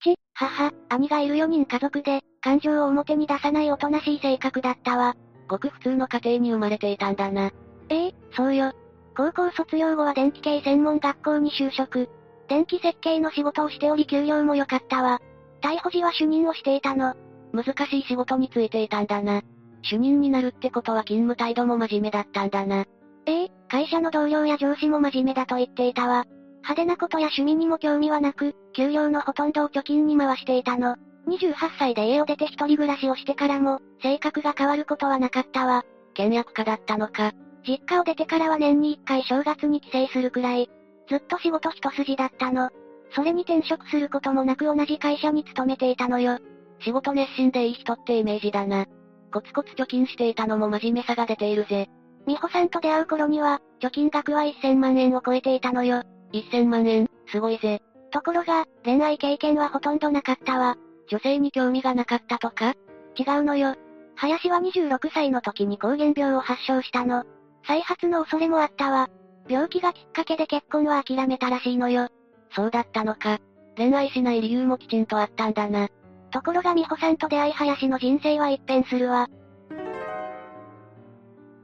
父、母、兄がいる4人家族で、感情を表に出さないおとなしい性格だったわ。ごく普通の家庭に生まれていたんだな。ええそうよ。高校卒業後は電気系専門学校に就職。電気設計の仕事をしており給料も良かったわ。逮捕時は主任をしていたの。難しい仕事についていたんだな。主任になるってことは勤務態度も真面目だったんだな。ええ会社の同僚や上司も真面目だと言っていたわ。派手なことや趣味にも興味はなく、給料のほとんどを貯金に回していたの。28歳で家を出て一人暮らしをしてからも、性格が変わることはなかったわ。倹約家だったのか。実家を出てからは年に一回正月に帰省するくらい。ずっと仕事一筋だったの。それに転職することもなく同じ会社に勤めていたのよ。仕事熱心でいい人ってイメージだな。コツコツ貯金していたのも真面目さが出ているぜ。美穂さんと出会う頃には、貯金額は1000万円を超えていたのよ。1000万円、すごいぜ。ところが、恋愛経験はほとんどなかったわ。女性に興味がなかったとか？違うのよ。林は26歳の時に膠原病を発症したの。再発の恐れもあったわ。病気がきっかけで結婚は諦めたらしいのよ。そうだったのか。恋愛しない理由もきちんとあったんだな。ところが美穂さんと出会い林の人生は一変するわ。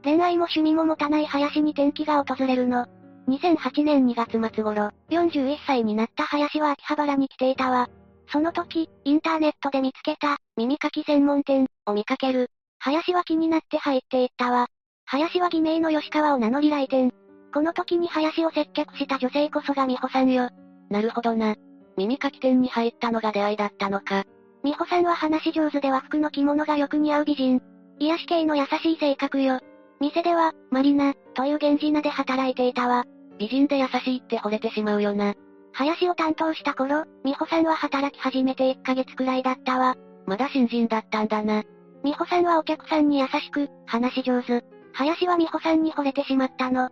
恋愛も趣味も持たない林に転機が訪れるの。2008年2月末頃、41歳になった林は秋葉原に来ていたわ。その時、インターネットで見つけた、耳かき専門店、を見かける。林は気になって入っていったわ。林は偽名の吉川を名乗り来店。この時に林を接客した女性こそが美穂さんよ。なるほどな。耳かき店に入ったのが出会いだったのか。美穂さんは話し上手で和服の着物がよく似合う美人。癒し系の優しい性格よ。店では、マリナ、という源氏名で働いていたわ。美人で優しいって惚れてしまうよな。林を担当した頃、美穂さんは働き始めて1ヶ月くらいだったわ。まだ新人だったんだな。美穂さんはお客さんに優しく、話し上手。林は美穂さんに惚れてしまったの。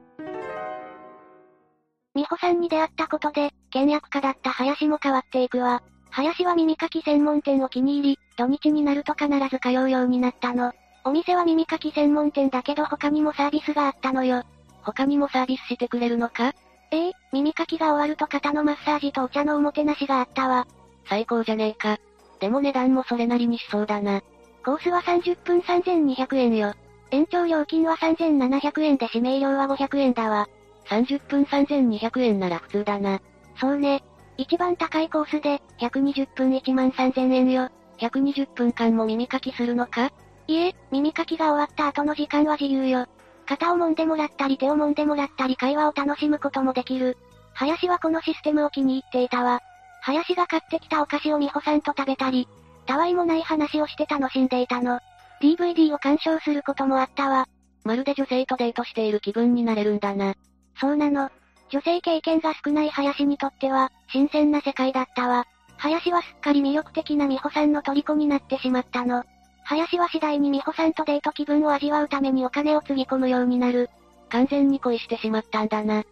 美穂さんに出会ったことで、倹約家だった林も変わっていくわ。林は耳かき専門店を気に入り、土日になると必ず通うようになったの。お店は耳かき専門店だけど他にもサービスがあったのよ。他にもサービスしてくれるのか？ええ耳かきが終わると肩のマッサージとお茶のおもてなしがあったわ。最高じゃねえか。でも値段もそれなりにしそうだな。コースは30分3200円よ。延長料金は3700円で指名料は500円だわ。30分3200円なら普通だな。そうね。一番高いコースで、120分1万3000円よ。120分間も耳かきするのか？いえ、耳かきが終わった後の時間は自由よ。肩を揉んでもらったり手を揉んでもらったり会話を楽しむこともできる。林はこのシステムを気に入っていたわ。林が買ってきたお菓子を美穂さんと食べたり、たわいもない話をして楽しんでいたの。DVD を鑑賞することもあったわ。まるで女性とデートしている気分になれるんだな。そうなの。女性経験が少ない林にとっては、新鮮な世界だったわ。林はすっかり魅力的な美穂さんの虜になってしまったの。林は次第に美穂さんとデート気分を味わうためにお金をつぎ込むようになる。完全に恋してしまったんだな。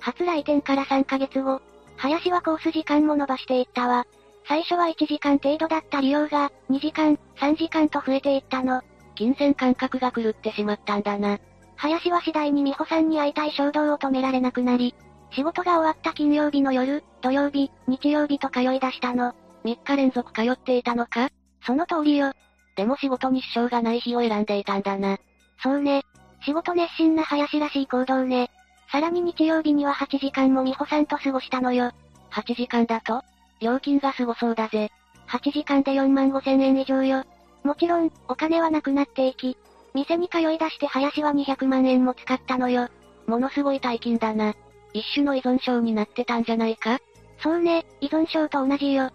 初来店から3ヶ月後、林はコース時間も伸ばしていったわ。最初は1時間程度だった利用が、2時間、3時間と増えていったの。金銭感覚が狂ってしまったんだな。林は次第に美穂さんに会いたい衝動を止められなくなり、仕事が終わった金曜日の夜、土曜日、日曜日と通い出したの。3日連続通っていたのか？その通りよ。でも仕事に支障がない日を選んでいたんだな。そうね。仕事熱心な林らしい行動ね。さらに日曜日には8時間も美穂さんと過ごしたのよ。8時間だと？料金がすごそうだぜ。8時間で4万5千円以上よ。もちろん、お金はなくなっていき、店に通い出して林は200万円も使ったのよ。ものすごい大金だな。一種の依存症になってたんじゃないか？そうね、依存症と同じよ。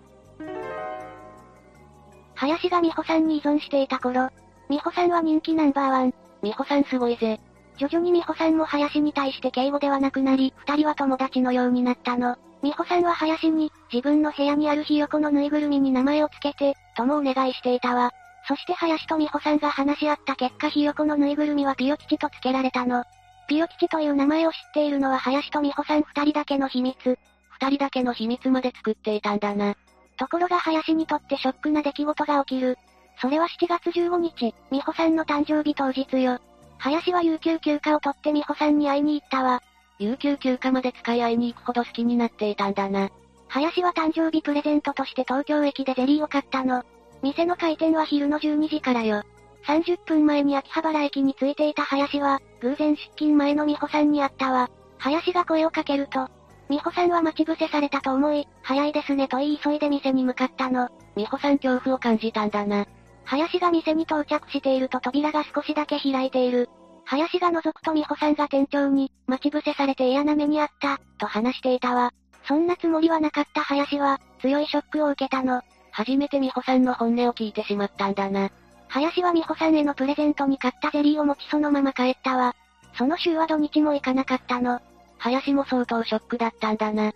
林が美穂さんに依存していた頃、美穂さんは人気ナンバーワン。美穂さんすごいぜ。徐々に美穂さんも林に対して敬語ではなくなり、二人は友達のようになったの。美穂さんは林に、自分の部屋にあるひよこのぬいぐるみに名前をつけて、ともお願いしていたわ。そして林と美穂さんが話し合った結果ひよこのぬいぐるみはピヨ吉と付けられたの。ピヨ吉という名前を知っているのは林と美穂さん二人だけの秘密。二人だけの秘密まで作っていたんだな。ところが林にとってショックな出来事が起きる。それは7月15日、美穂さんの誕生日当日よ。林は有給休暇を取って美穂さんに会いに行ったわ。有給休暇まで使い合いに行くほど好きになっていたんだな。林は誕生日プレゼントとして東京駅でゼリーを買ったの。店の開店は昼の12時からよ。30分前に秋葉原駅に着いていた林は、偶然出勤前の美穂さんに会ったわ。林が声をかけると、美穂さんは待ち伏せされたと思い、早いですねと言い急いで店に向かったの。美穂さん恐怖を感じたんだな。林が店に到着していると扉が少しだけ開いている。林が覗くと美穂さんが店長に、待ち伏せされて嫌な目にあった、と話していたわ。そんなつもりはなかった林は、強いショックを受けたの。初めて美穂さんの本音を聞いてしまったんだな。林は美穂さんへのプレゼントに買ったゼリーを持ちそのまま帰ったわ。その週は土日も行かなかったの。林も相当ショックだったんだな。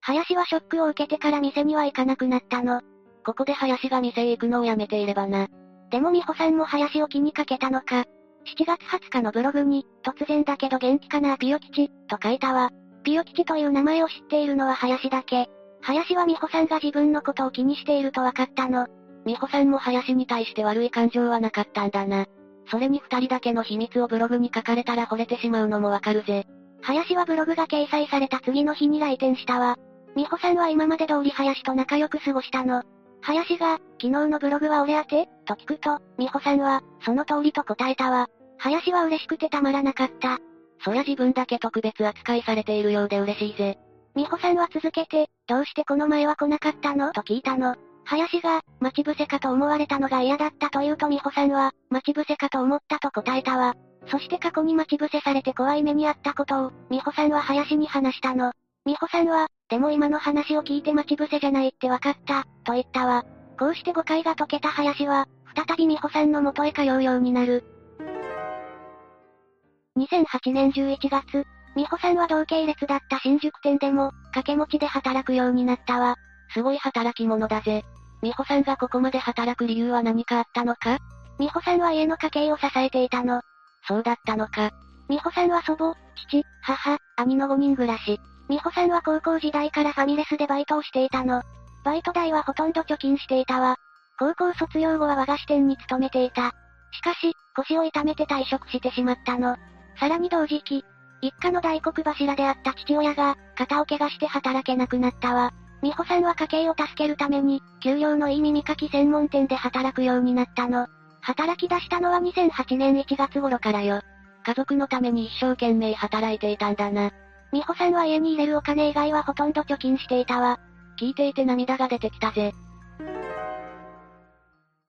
林はショックを受けてから店には行かなくなったの。ここで林が店へ行くのをやめていればな。でも美穂さんも林を気にかけたのか。7月20日のブログに、突然だけど元気かなピヨ吉、と書いたわ。ピヨ吉という名前を知っているのは林だけ。林は美穂さんが自分のことを気にしていると分かったの。美穂さんも林に対して悪い感情はなかったんだな。それに二人だけの秘密をブログに書かれたら惚れてしまうのもわかるぜ。林はブログが掲載された次の日に来店したわ。美穂さんは今まで通り林と仲良く過ごしたの。林が、昨日のブログは俺宛て？と聞くと、美穂さんは、その通りと答えたわ。林は嬉しくてたまらなかった。そりゃ自分だけ特別扱いされているようで嬉しいぜ。美穂さんは続けて、どうしてこの前は来なかったの？と聞いたの。林が、待ち伏せかと思われたのが嫌だったと言うと美穂さんは、待ち伏せかと思ったと答えたわ。そして過去に待ち伏せされて怖い目にあったことを、美穂さんは林に話したの。美穂さんは、でも今の話を聞いて待ち伏せじゃないって分かった、と言ったわ。こうして誤解が解けた林は、再び美穂さんの元へ通うようになる。2008年11月、美穂さんは同系列だった新宿店でも、掛け持ちで働くようになったわ。すごい働き者だぜ。美穂さんがここまで働く理由は何かあったのか？美穂さんは家の家計を支えていたの。そうだったのか。美穂さんは祖母、父、母、兄の5人暮らし。美穂さんは高校時代からファミレスでバイトをしていたの。バイト代はほとんど貯金していたわ。高校卒業後は和菓子店に勤めていた。しかし、腰を痛めて退職してしまったの。さらに同時期、一家の大黒柱であった父親が、肩を怪我して働けなくなったわ。美穂さんは家計を助けるために、給料のいい耳かき専門店で働くようになったの。働き出したのは2008年1月頃からよ。家族のために一生懸命働いていたんだな。美穂さんは家に入れるお金以外はほとんど貯金していたわ。聞いていて涙が出てきたぜ。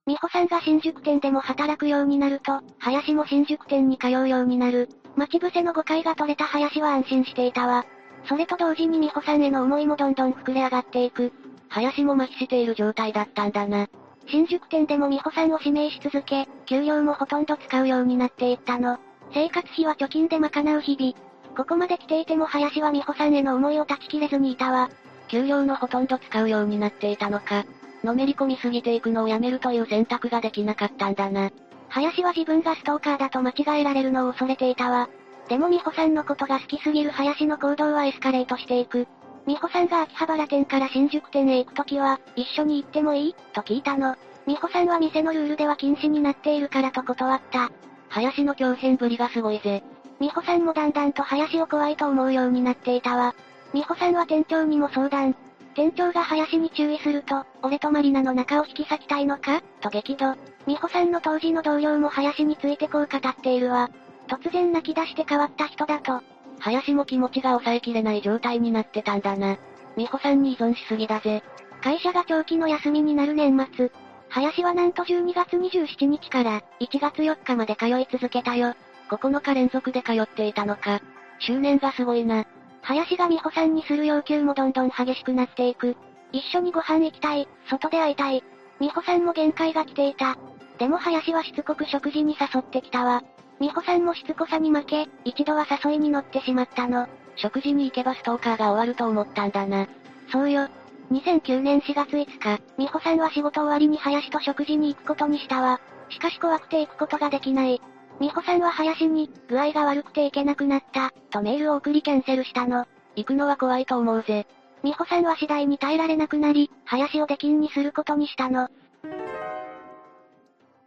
美穂さんが新宿店でも働くようになると、林も新宿店に通うようになる。待ち伏せの誤解が取れた林は安心していたわ。それと同時に美穂さんへの思いもどんどん膨れ上がっていく。林も麻痺している状態だったんだな。新宿店でも美穂さんを指名し続け、給料もほとんど使うようになっていったの。生活費は貯金で賄う日々。ここまで来ていても林は美穂さんへの思いを断ち切れずにいたわ。給料のほとんど使うようになっていたのか。のめり込みすぎていくのをやめるという選択ができなかったんだな。林は自分がストーカーだと間違えられるのを恐れていたわ。でも美穂さんのことが好きすぎる林の行動はエスカレートしていく。美穂さんが秋葉原店から新宿店へ行くときは、一緒に行ってもいい？と聞いたの。美穂さんは店のルールでは禁止になっているからと断った。林の狂変ぶりがすごいぜ。美穂さんもだんだんと林を怖いと思うようになっていたわ。美穂さんは店長にも相談。店長が林に注意すると、俺とマリナの仲を引き裂きたいのか？と激怒。美穂さんの当時の同僚も林についてこう語っているわ。突然泣き出して変わった人だと。林も気持ちが抑えきれない状態になってたんだな。美穂さんに依存しすぎだぜ。会社が長期の休みになる年末。林はなんと12月27日から1月4日まで通い続けたよ。9日連続で通っていたのか。執念がすごいな。林が美穂さんにする要求もどんどん激しくなっていく。一緒にご飯行きたい、外で会いたい。美穂さんも限界が来ていた。でも林はしつこく食事に誘ってきたわ。美穂さんもしつこさに負け、一度は誘いに乗ってしまったの。食事に行けばストーカーが終わると思ったんだな。そうよ。2009年4月5日、美穂さんは仕事終わりに林と食事に行くことにしたわ。しかし怖くて行くことができない。美穂さんは林に、具合が悪くて行けなくなった、とメールを送りキャンセルしたの。行くのは怖いと思うぜ。美穂さんは次第に耐えられなくなり、林を出禁にすることにしたの。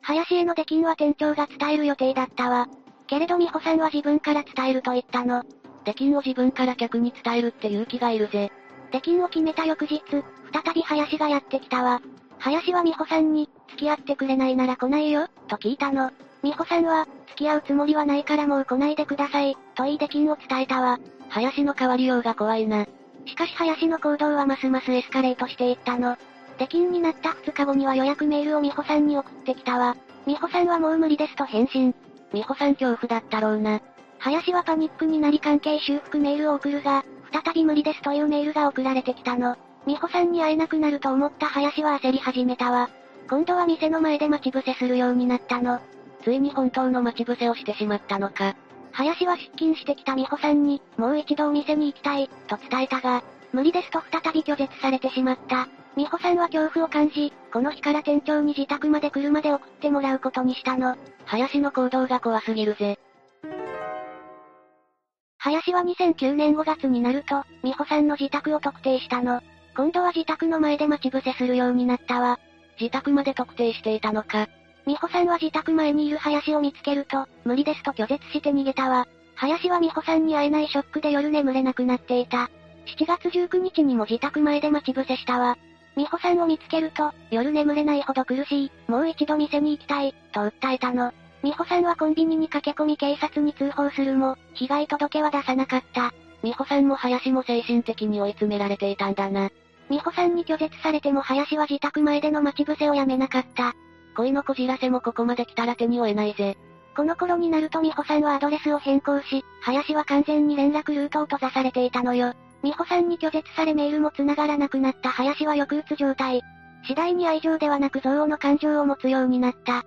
林への出禁は店長が伝える予定だったわ。けれど美穂さんは自分から伝えると言ったの。出禁を自分から客に伝えるって勇気がいるぜ。出禁を決めた翌日、再び林がやってきたわ。林は美穂さんに、付き合ってくれないなら来ないよ、と聞いたの。美穂さんは、付き合うつもりはないからもう来ないでください、と言い出禁を伝えたわ。林の変わりようが怖いな。しかし林の行動はますますエスカレートしていったの。出禁になった2日後には予約メールを美穂さんに送ってきたわ。美穂さんはもう無理ですと返信。美穂さん恐怖だったろうな。林はパニックになり関係修復メールを送るが、再び無理ですというメールが送られてきたの。美穂さんに会えなくなると思った林は焦り始めたわ。今度は店の前で待ち伏せするようになったの。ついに本当の待ち伏せをしてしまったのか。林は出勤してきた美穂さんに、もう一度お店に行きたい、と伝えたが、無理ですと再び拒絶されてしまった。美穂さんは恐怖を感じ、この日から店長に自宅まで車で送ってもらうことにしたの。林の行動が怖すぎるぜ。林は2009年5月になると、美穂さんの自宅を特定したの。今度は自宅の前で待ち伏せするようになったわ。自宅まで特定していたのか。美穂さんは自宅前にいる林を見つけると、無理ですと拒絶して逃げたわ。林は美穂さんに会えないショックで夜眠れなくなっていた。7月19日にも自宅前で待ち伏せしたわ。美穂さんを見つけると、夜眠れないほど苦しい、もう一度店に行きたい、と訴えたの。美穂さんはコンビニに駆け込み警察に通報するも、被害届は出さなかった。美穂さんも林も精神的に追い詰められていたんだな。美穂さんに拒絶されても林は自宅前での待ち伏せをやめなかった。恋のこじらせもここまで来たら手に負えないぜ。この頃になると美穂さんはアドレスを変更し、林は完全に連絡ルートを閉ざされていたのよ。美穂さんに拒絶されメールも繋がらなくなった林は抑うつ状態。次第に愛情ではなく憎悪の感情を持つようになった。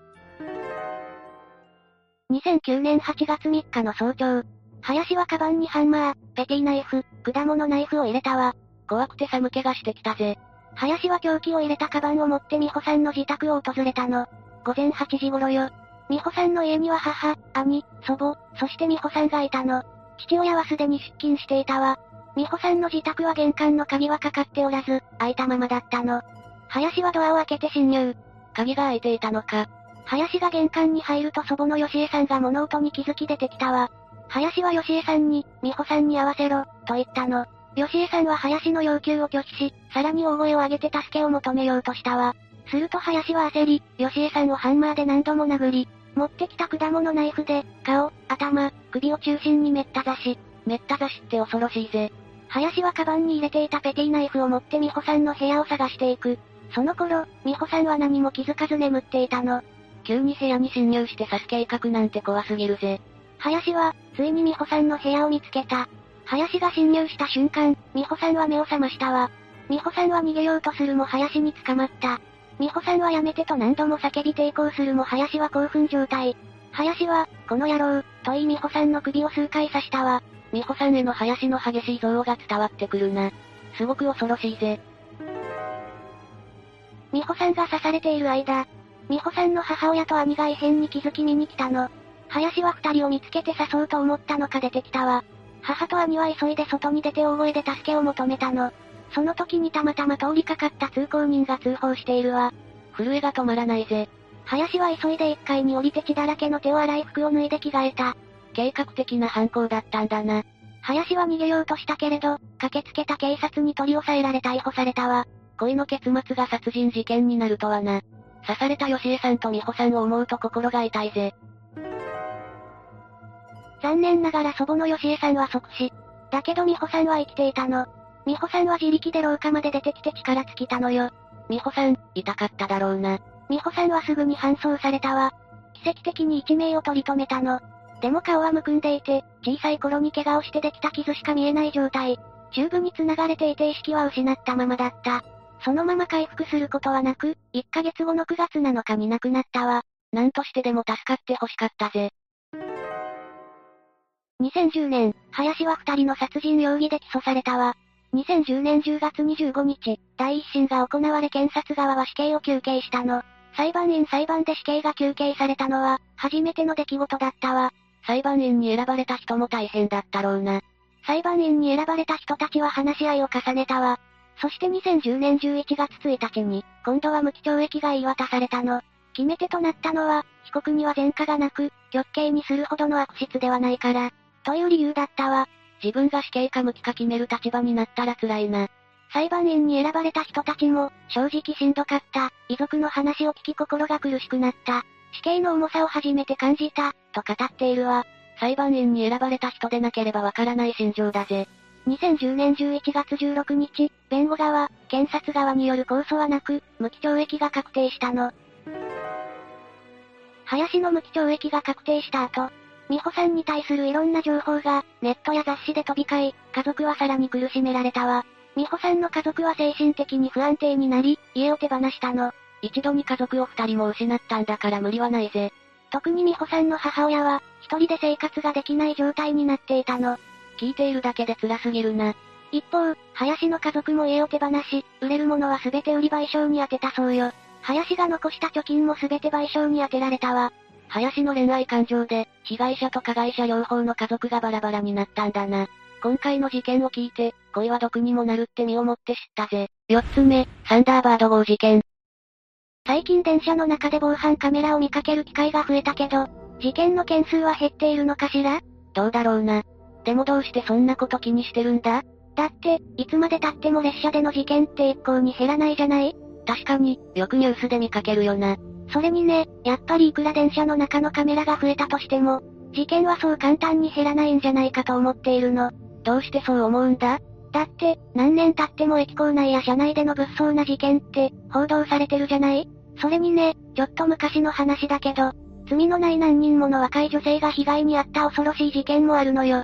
2009年8月3日の早朝。林はカバンにハンマー、ペティナイフ、果物ナイフを入れたわ。怖くて寒気がしてきたぜ。林は凶器を入れたカバンを持って美穂さんの自宅を訪れたの。午前8時頃よ。美穂さんの家には母、兄、祖母、そして美穂さんがいたの。父親はすでに出勤していたわ。美穂さんの自宅は玄関の鍵はかかっておらず、開いたままだったの。林はドアを開けて侵入。鍵が開いていたのか。林が玄関に入ると祖母の吉江さんが物音に気づき出てきたわ。林は吉江さんに、美穂さんに会わせろ、と言ったの。吉江さんは林の要求を拒否し、さらに大声を上げて助けを求めようとしたわ。すると林は焦り、吉江さんをハンマーで何度も殴り、持ってきた果物ナイフで、顔、頭、首を中心にめった刺し。めった刺しって恐ろしいぜ。林はカバンに入れていたペティナイフを持って美穂さんの部屋を探していく。その頃、美穂さんは何も気づかず眠っていたの。急に部屋に侵入して刺す計画なんて怖すぎるぜ。林は、ついに美穂さんの部屋を見つけた。林が侵入した瞬間、美穂さんは目を覚ましたわ。美穂さんは逃げようとするも林に捕まった。美穂さんはやめてと何度も叫び抵抗するも林は興奮状態。林は、この野郎、と言い美穂さんの首を数回刺したわ。美穂さんへの林の激しい憎悪が伝わってくるな。すごく恐ろしいぜ。美穂さんが刺されている間、美穂さんの母親と兄が異変に気づき見に来たの。林は二人を見つけて刺そうと思ったのか出てきたわ。母と兄は急いで外に出て大声で助けを求めたの。その時にたまたま通りかかった通行人が通報しているわ。震えが止まらないぜ。林は急いで1階に降りて血だらけの手を洗い服を脱いで着替えた。計画的な犯行だったんだな。林は逃げようとしたけれど、駆けつけた警察に取り押さえられ逮捕されたわ。恋の結末が殺人事件になるとはな。刺された吉江さんと美穂さんを思うと心が痛いぜ。残念ながら祖母の吉江さんは即死。だけど美穂さんは生きていたの。美穂さんは自力で廊下まで出てきて力尽きたのよ。美穂さん、痛かっただろうな。美穂さんはすぐに搬送されたわ。奇跡的に一命を取り留めたの。でも顔はむくんでいて、小さい頃に怪我をしてできた傷しか見えない状態。チューブに繋がれていて意識は失ったままだった。そのまま回復することはなく、1ヶ月後の9月7日に亡くなったわ。何としてでも助かって欲しかったぜ。2010年、林は二人の殺人容疑で起訴されたわ。2010年10月25日、第一審が行われ検察側は死刑を求刑したの。裁判員裁判で死刑が求刑されたのは、初めての出来事だったわ。裁判員に選ばれた人も大変だったろうな。裁判員に選ばれた人たちは話し合いを重ねたわ。そして2010年11月1日に、今度は無期懲役が言い渡されたの。決め手となったのは、被告には前科がなく、極刑にするほどの悪質ではないから、という理由だったわ。自分が死刑か無期か決める立場になったら辛いな。裁判員に選ばれた人たちも、正直しんどかった。遺族の話を聞き心が苦しくなった。死刑の重さを初めて感じた、と語っているわ。裁判員に選ばれた人でなければわからない心情だぜ。2010年11月16日、弁護側、検察側による控訴はなく、無期懲役が確定したの。林の無期懲役が確定した後、美穂さんに対するいろんな情報が、ネットや雑誌で飛び交い、家族はさらに苦しめられたわ。美穂さんの家族は精神的に不安定になり、家を手放したの。一度に家族を二人も失ったんだから無理はないぜ。特に美穂さんの母親は、一人で生活ができない状態になっていたの。聞いているだけで辛すぎるな。一方、林の家族も家を手放し、売れるものは全て売り賠償に充てたそうよ。林が残した貯金も全て賠償に充てられたわ。林の恋愛感情で、被害者と加害者両方の家族がバラバラになったんだな。今回の事件を聞いて、恋は毒にもなるって身をもって知ったぜ。四つ目、サンダーバード号事件。最近電車の中で防犯カメラを見かける機会が増えたけど、事件の件数は減っているのかしら？どうだろうな。でもどうしてそんなこと気にしてるんだ？だって、いつまで経っても列車での事件って一向に減らないじゃない？確かに、よくニュースで見かけるよな。それにね、やっぱりいくら電車の中のカメラが増えたとしても、事件はそう簡単に減らないんじゃないかと思っているの。どうしてそう思うんだ？だって、何年経っても駅構内や車内での物騒な事件って、報道されてるじゃない？それにね、ちょっと昔の話だけど、罪のない何人もの若い女性が被害に遭った恐ろしい事件もあるのよ。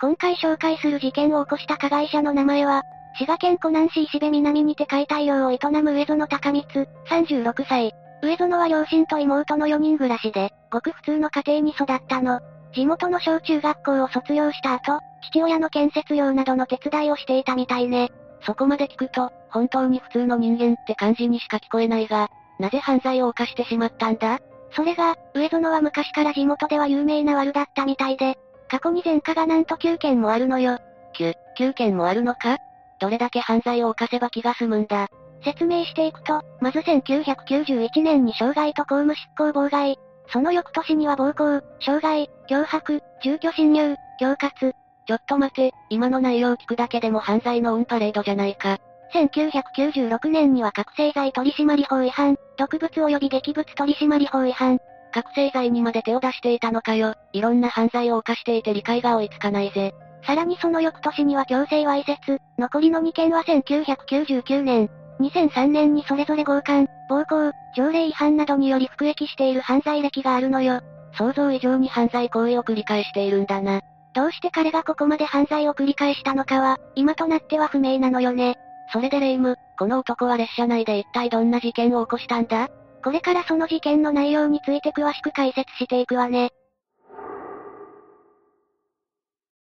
今回紹介する事件を起こした加害者の名前は、滋賀県湖南市石部南にて解体業を営む上園高光、36歳。上園は両親と妹の4人暮らしで、ごく普通の家庭に育ったの。地元の小中学校を卒業した後、父親の建設業などの手伝いをしていたみたいね。そこまで聞くと、本当に普通の人間って感じにしか聞こえないが、なぜ犯罪を犯してしまったんだ？それが、上園は昔から地元では有名な悪だったみたいで、過去に前科がなんと9件もあるのよ。9、9件もあるのか？どれだけ犯罪を犯せば気が済むんだ？説明していくと、まず1991年に傷害と公務執行妨害、その翌年には暴行、傷害、脅迫、住居侵入、恐喝。ちょっと待て、今の内容聞くだけでも犯罪のオンパレードじゃないか。1996年には覚醒剤取締法違反、毒物及び劇物取締法違反。覚醒剤にまで手を出していたのかよ。いろんな犯罪を犯していて理解が追いつかないぜ。さらにその翌年には強制わいせつ、残りの2件は1999年、2003年にそれぞれ強姦、暴行、条例違反などにより服役している犯罪歴があるのよ。想像以上に犯罪行為を繰り返しているんだな。どうして彼がここまで犯罪を繰り返したのかは、今となっては不明なのよね。それでレイム、この男は列車内で一体どんな事件を起こしたんだ？これからその事件の内容について詳しく解説していくわね。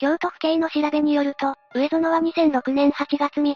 京都府警の調べによると、上園は2006年8月3日、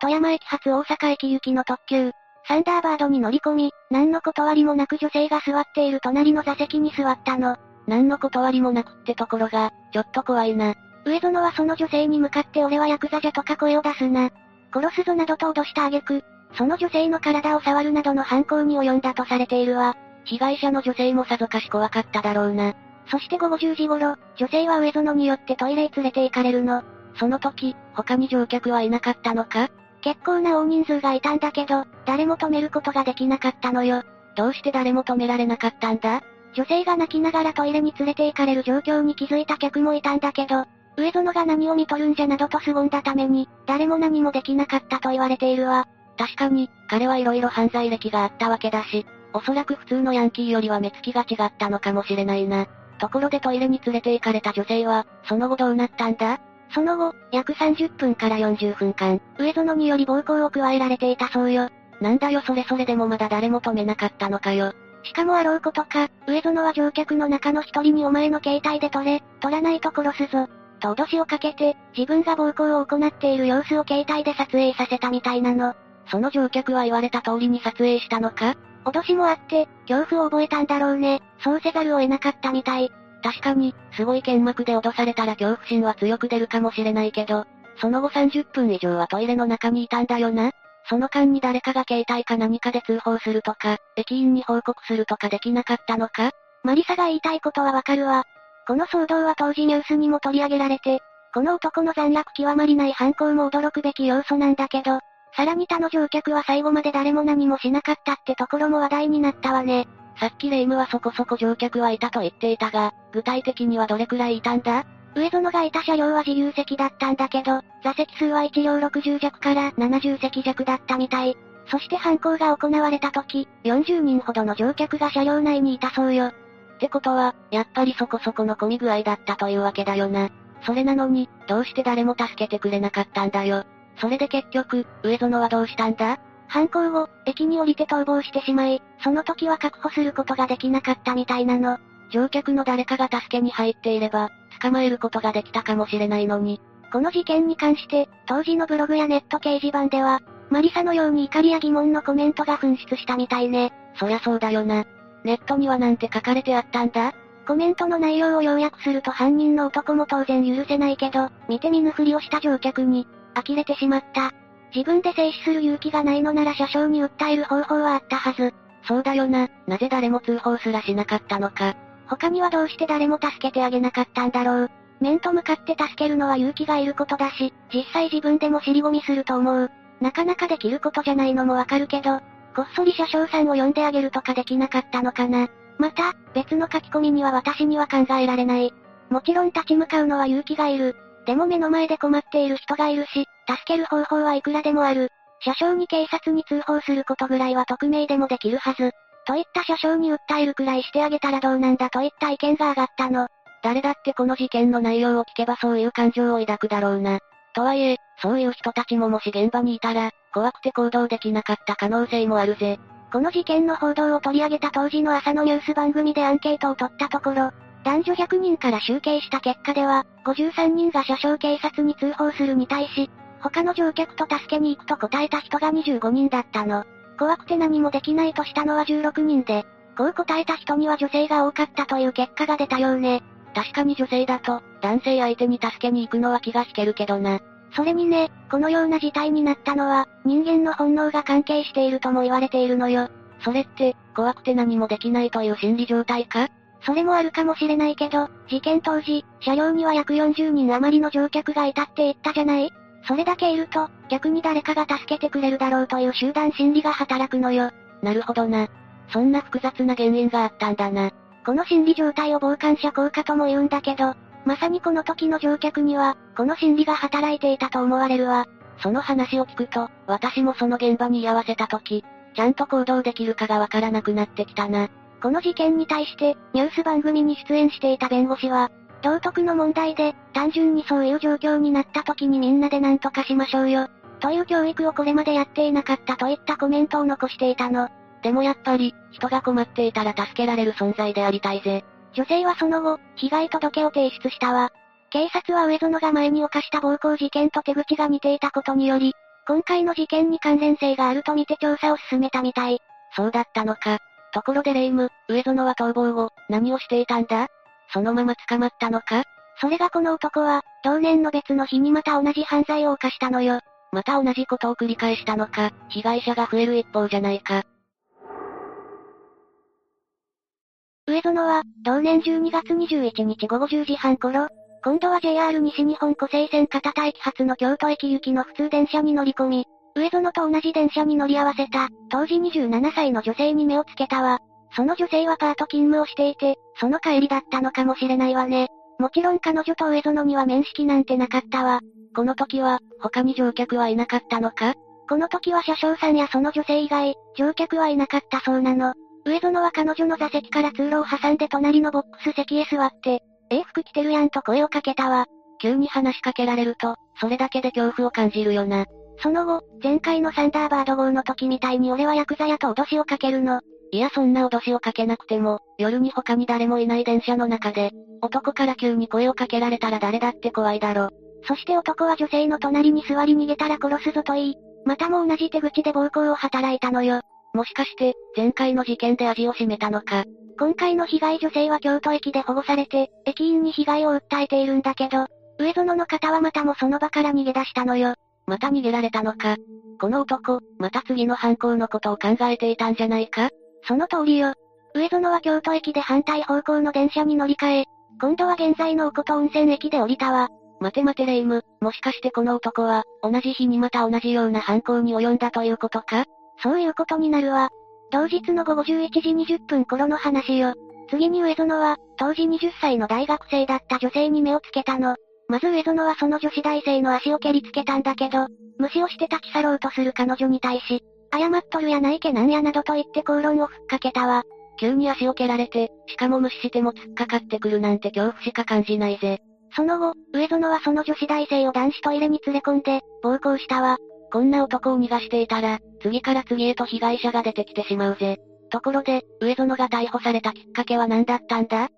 富山駅発大阪駅行きの特急、サンダーバードに乗り込み、何の断りもなく女性が座っている隣の座席に座ったの。何の断りもなくってところが、ちょっと怖いな。上園はその女性に向かって俺はヤクザじゃとか声を出すな。殺すぞなどと脅した挙句、その女性の体を触るなどの犯行に及んだとされているわ。被害者の女性もさぞかし怖かっただろうな。そして午後10時頃、女性は上園によってトイレへ連れて行かれるの。その時、他に乗客はいなかったのか？結構な大人数がいたんだけど、誰も止めることができなかったのよ。どうして誰も止められなかったんだ？女性が泣きながらトイレに連れて行かれる状況に気づいた客もいたんだけど、上園が何を見とるんじゃなどと凄んだために、誰も何もできなかったと言われているわ。確かに、彼は色々犯罪歴があったわけだし、おそらく普通のヤンキーよりは目つきが違ったのかもしれないな。ところでトイレに連れて行かれた女性は、その後どうなったんだ？その後、約30分から40分間、上園により暴行を加えられていたそうよ。なんだよそれそれでもまだ誰も止めなかったのかよ。しかもあろうことか、上園は乗客の中の一人にお前の携帯で取れ、取らないと殺すぞ。と脅しをかけて、自分が暴行を行っている様子を携帯で撮影させたみたいなの。その乗客は言われた通りに撮影したのか？脅しもあって、恐怖を覚えたんだろうね。そうせざるを得なかったみたい。確かに、すごい剣幕で脅されたら恐怖心は強く出るかもしれないけど、その後30分以上はトイレの中にいたんだよな。その間に誰かが携帯か何かで通報するとか、駅員に報告するとかできなかったのかマリサが言いたいことはわかるわ。この騒動は当時ニュースにも取り上げられて、この男の残虐極まりない犯行も驚くべき要素なんだけど、さらに他の乗客は最後まで誰も何もしなかったってところも話題になったわね。さっきレイムはそこそこ乗客はいたと言っていたが、具体的にはどれくらいいたんだ？上園がいた車両は自由席だったんだけど、座席数は1両60弱から70席弱だったみたい。そして犯行が行われた時、40人ほどの乗客が車両内にいたそうよ。ってことは、やっぱりそこそこの混み具合だったというわけだよな。それなのに、どうして誰も助けてくれなかったんだよ。それで結局、上園はどうしたんだ？犯行後、駅に降りて逃亡してしまい、その時は確保することができなかったみたいなの。乗客の誰かが助けに入っていれば、捕まえることができたかもしれないのに。この事件に関して、当時のブログやネット掲示板では、マリサのように怒りや疑問のコメントが噴出したみたいね。そりゃそうだよな。ネットにはなんて書かれてあったんだ？コメントの内容を要約すると犯人の男も当然許せないけど、見て見ぬふりをした乗客に、呆れてしまった。自分で制止する勇気がないのなら車掌に訴える方法はあったはず。そうだよな、なぜ誰も通報すらしなかったのか。他にはどうして誰も助けてあげなかったんだろう。面と向かって助けるのは勇気がいることだし、実際自分でも尻込みすると思う。なかなかできることじゃないのもわかるけど、こっそり車掌さんを呼んであげるとかできなかったのかな。また、別の書き込みには私には考えられない。もちろん立ち向かうのは勇気がいる。でも目の前で困っている人がいるし、助ける方法はいくらでもある。車掌に警察に通報することぐらいは匿名でもできるはず。といった車掌に訴えるくらいしてあげたらどうなんだといった意見が上がったの。誰だってこの事件の内容を聞けばそういう感情を抱くだろうな。とはいえ、そういう人たちももし現場にいたら、怖くて行動できなかった可能性もあるぜ。この事件の報道を取り上げた当時の朝のニュース番組でアンケートを取ったところ、男女100人から集計した結果では、53人が車掌警察に通報するに対し、他の乗客と助けに行くと答えた人が25人だったの。怖くて何もできないとしたのは16人で、こう答えた人には女性が多かったという結果が出たようね。確かに女性だと、男性相手に助けに行くのは気が引けるけどな。それにね、このような事態になったのは、人間の本能が関係しているとも言われているのよ。それって、怖くて何もできないという心理状態か？それもあるかもしれないけど、事件当時、車両には約40人余りの乗客がいたって言ったじゃない？それだけいると、逆に誰かが助けてくれるだろうという集団心理が働くのよ。なるほどな。そんな複雑な原因があったんだな。この心理状態を傍観者効果とも言うんだけど、まさにこの時の乗客には、この心理が働いていたと思われるわ。その話を聞くと、私もその現場に居合わせた時、ちゃんと行動できるかがわからなくなってきたな。この事件に対して、ニュース番組に出演していた弁護士は、道徳の問題で、単純にそういう状況になった時にみんなで何とかしましょうよ。という教育をこれまでやっていなかったといったコメントを残していたの。でもやっぱり、人が困っていたら助けられる存在でありたいぜ。女性はその後、被害届を提出したわ。警察は上園が前に犯した暴行事件と手口が似ていたことにより、今回の事件に関連性があるとみて調査を進めたみたい。そうだったのか。ところでレイム、上園は逃亡後、何をしていたんだ？そのまま捕まったのか？それがこの男は、同年の別の日にまた同じ犯罪を犯したのよ。また同じことを繰り返したのか、被害者が増える一方じゃないか。上園は、同年12月21日午後10時半頃、今度は JR 西日本湖西線片田駅発の京都駅行きの普通電車に乗り込み、上園と同じ電車に乗り合わせた、当時27歳の女性に目をつけたわ。その女性はパート勤務をしていて、その帰りだったのかもしれないわね。もちろん彼女と上園には面識なんてなかったわ。この時は、他に乗客はいなかったのか？この時は車掌さんやその女性以外、乗客はいなかったそうなの。上園は彼女の座席から通路を挟んで隣のボックス席へ座って、え服着てるやんと声をかけたわ。急に話しかけられると、それだけで恐怖を感じるよな。その後、前回のサンダーバード号の時みたいに俺はヤクザやと脅しをかけるの。いやそんな脅しをかけなくても、夜に他に誰もいない電車の中で、男から急に声をかけられたら誰だって怖いだろ。そして男は女性の隣に座り逃げたら殺すぞと言い、またも同じ手口で暴行を働いたのよ。もしかして、前回の事件で味を占めたのか。今回の被害女性は京都駅で保護されて、駅員に被害を訴えているんだけど、上園の方はまたもその場から逃げ出したのよ。また逃げられたのか。この男、また次の犯行のことを考えていたんじゃないかその通りよ。上園は京都駅で反対方向の電車に乗り換え、今度は現在のおこと温泉駅で降りたわ。待て待てレイム、もしかしてこの男は、同じ日にまた同じような犯行に及んだということか？そういうことになるわ。同日の午後11時20分頃の話よ。次に上園は、当時20歳の大学生だった女性に目をつけたの。まず上園はその女子大生の足を蹴りつけたんだけど、無視をして立ち去ろうとする彼女に対し、謝っとるやないけなんやなどと言って口論をふっかけたわ。急に足を蹴られて、しかも無視しても突っかかってくるなんて恐怖しか感じないぜ。その後、上園はその女子大生を男子トイレに連れ込んで、暴行したわ。こんな男を逃がしていたら、次から次へと被害者が出てきてしまうぜ。ところで、上園が逮捕されたきっかけは何だったんだ？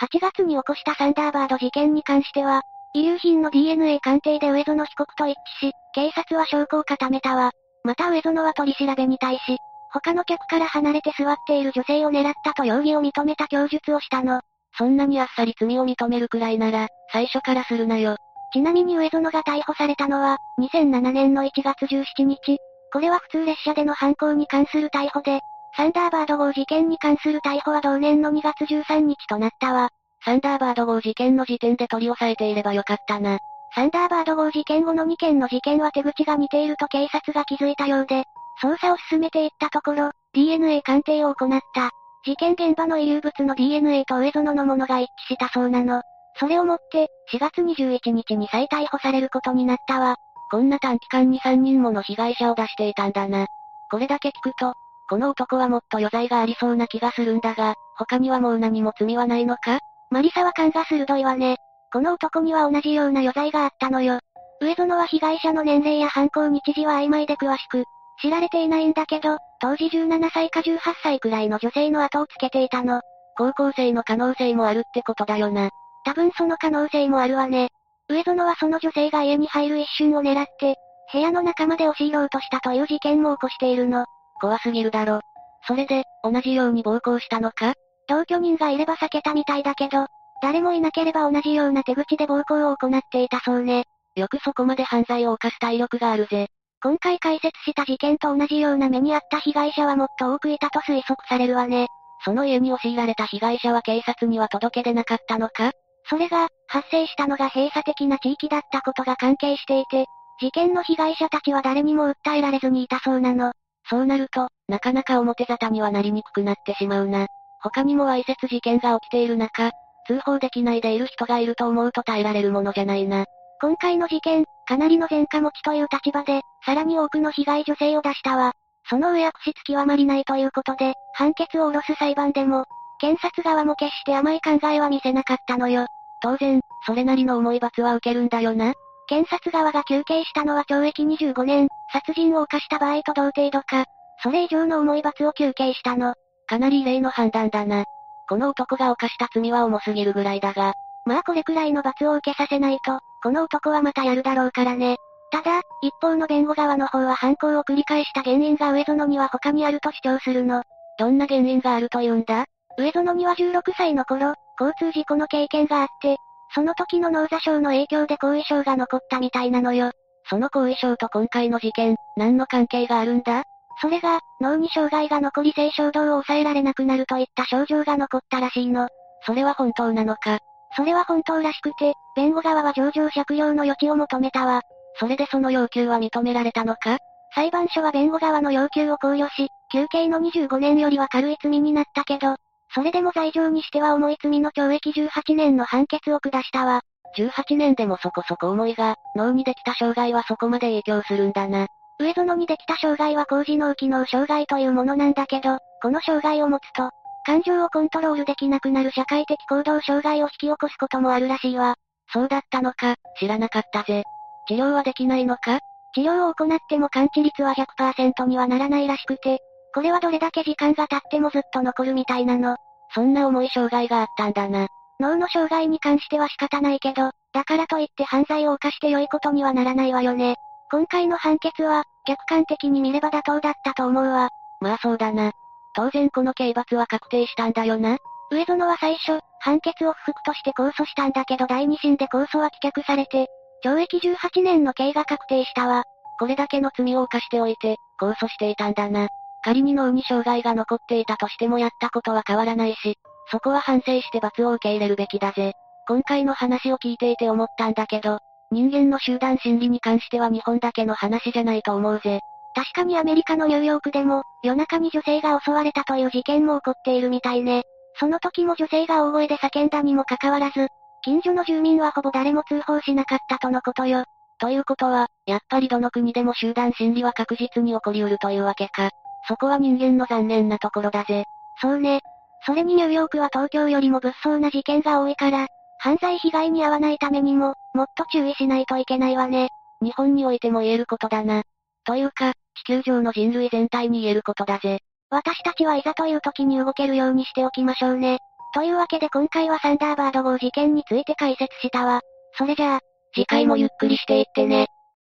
8月に起こしたサンダーバード事件に関しては、遺留品の DNA 鑑定で上園被告と一致し、警察は証拠を固めたわ。また上園は取り調べに対し、他の客から離れて座っている女性を狙ったと容疑を認めた供述をしたの。そんなにあっさり罪を認めるくらいなら、最初からするなよ。ちなみに上園が逮捕されたのは、2007年の1月17日。これは普通列車での犯行に関する逮捕で、サンダーバード号事件に関する逮捕は同年の2月13日となったわ。サンダーバード号事件の時点で取り押さえていればよかったな。サンダーバード号事件後の2件の事件は手口が似ていると警察が気づいたようで、捜査を進めていったところ、DNA 鑑定を行った。事件現場の遺留物の DNA と上園のものが一致したそうなの。それをもって、4月21日に再逮捕されることになったわ。こんな短期間に3人もの被害者を出していたんだな。これだけ聞くと、この男はもっと余罪がありそうな気がするんだが、他にはもう何も罪はないのか？マリサは勘が鋭いわね。この男には同じような余罪があったのよ。上園は被害者の年齢や犯行日時は曖昧で詳しく、知られていないんだけど、当時17歳か18歳くらいの女性の後をつけていたの。高校生の可能性もあるってことだよな。多分その可能性もあるわね。上園はその女性が家に入る一瞬を狙って、部屋の中まで押し入ろうとしたという事件も起こしているの。怖すぎるだろ。それで、同じように暴行したのか？同居人がいれば避けたみたいだけど、誰もいなければ同じような手口で暴行を行っていたそうね。よくそこまで犯罪を犯す体力があるぜ。今回解説した事件と同じような目にあった被害者はもっと多くいたと推測されるわね。その家に押し入られた被害者は警察には届け出なかったのか？それが、発生したのが閉鎖的な地域だったことが関係していて、事件の被害者たちは誰にも訴えられずにいたそうなの。そうなると、なかなか表沙汰にはなりにくくなってしまうな。他にもわいせつ事件が起きている中、通報できないでいる人がいると思うと耐えられるものじゃないな。今回の事件、かなりの前科持ちという立場で、さらに多くの被害女性を出したわ。その上悪質極まりないということで、判決を下ろす裁判でも、検察側も決して甘い考えは見せなかったのよ。当然、それなりの重い罰は受けるんだよな。検察側が求刑したのは懲役25年、殺人を犯した場合と同程度か、それ以上の重い罰を求刑したの。かなり異例の判断だな。この男が犯した罪は重すぎるぐらいだが。まあこれくらいの罰を受けさせないと、この男はまたやるだろうからね。ただ、一方の弁護側の方は犯行を繰り返した原因が上園には他にあると主張するの。どんな原因があると言うんだ？上園には16歳の頃、交通事故の経験があって、その時の脳挫傷の影響で後遺症が残ったみたいなのよ。その後遺症と今回の事件、何の関係があるんだ？それが、脳に障害が残り性衝動を抑えられなくなるといった症状が残ったらしいの。それは本当なのか？それは本当らしくて、弁護側は上場借用の余地を求めたわ。それでその要求は認められたのか？裁判所は弁護側の要求を考慮し、休刑の25年よりは軽い罪になったけど、それでも罪状にしては重い罪の懲役18年の判決を下したわ。18年でもそこそこ重いが、脳にできた障害はそこまで影響するんだな。上園にできた障害は高次脳機能障害というものなんだけど、この障害を持つと、感情をコントロールできなくなる社会的行動障害を引き起こすこともあるらしいわ。そうだったのか、知らなかったぜ。治療はできないのか？治療を行っても完治率は100%にはならないらしくて、これはどれだけ時間が経ってもずっと残るみたいなの。そんな重い障害があったんだな。脳の障害に関しては仕方ないけど、だからといって犯罪を犯して良いことにはならないわよね。今回の判決は、客観的に見れば妥当だったと思うわ。まあそうだな。当然この刑罰は確定したんだよな。上園は最初、判決を不服として控訴したんだけど第二審で控訴は棄却されて、懲役18年の刑が確定したわ。これだけの罪を犯しておいて、控訴していたんだな。仮に脳に障害が残っていたとしてもやったことは変わらないし、そこは反省して罰を受け入れるべきだぜ。今回の話を聞いていて思ったんだけど、人間の集団心理に関しては日本だけの話じゃないと思うぜ。確かにアメリカのニューヨークでも、夜中に女性が襲われたという事件も起こっているみたいね。その時も女性が大声で叫んだにもかかわらず、近所の住民はほぼ誰も通報しなかったとのことよ。ということは、やっぱりどの国でも集団心理は確実に起こりうるというわけか。そこは人間の残念なところだぜ。そうね。それにニューヨークは東京よりも物騒な事件が多いから、犯罪被害に遭わないためにも、もっと注意しないといけないわね。日本においても言えることだな。というか、地球上の人類全体に言えることだぜ。私たちはいざという時に動けるようにしておきましょうね。というわけで今回はサンダーバード号事件について解説したわ。それじゃあ、次回もゆっくりしていってね。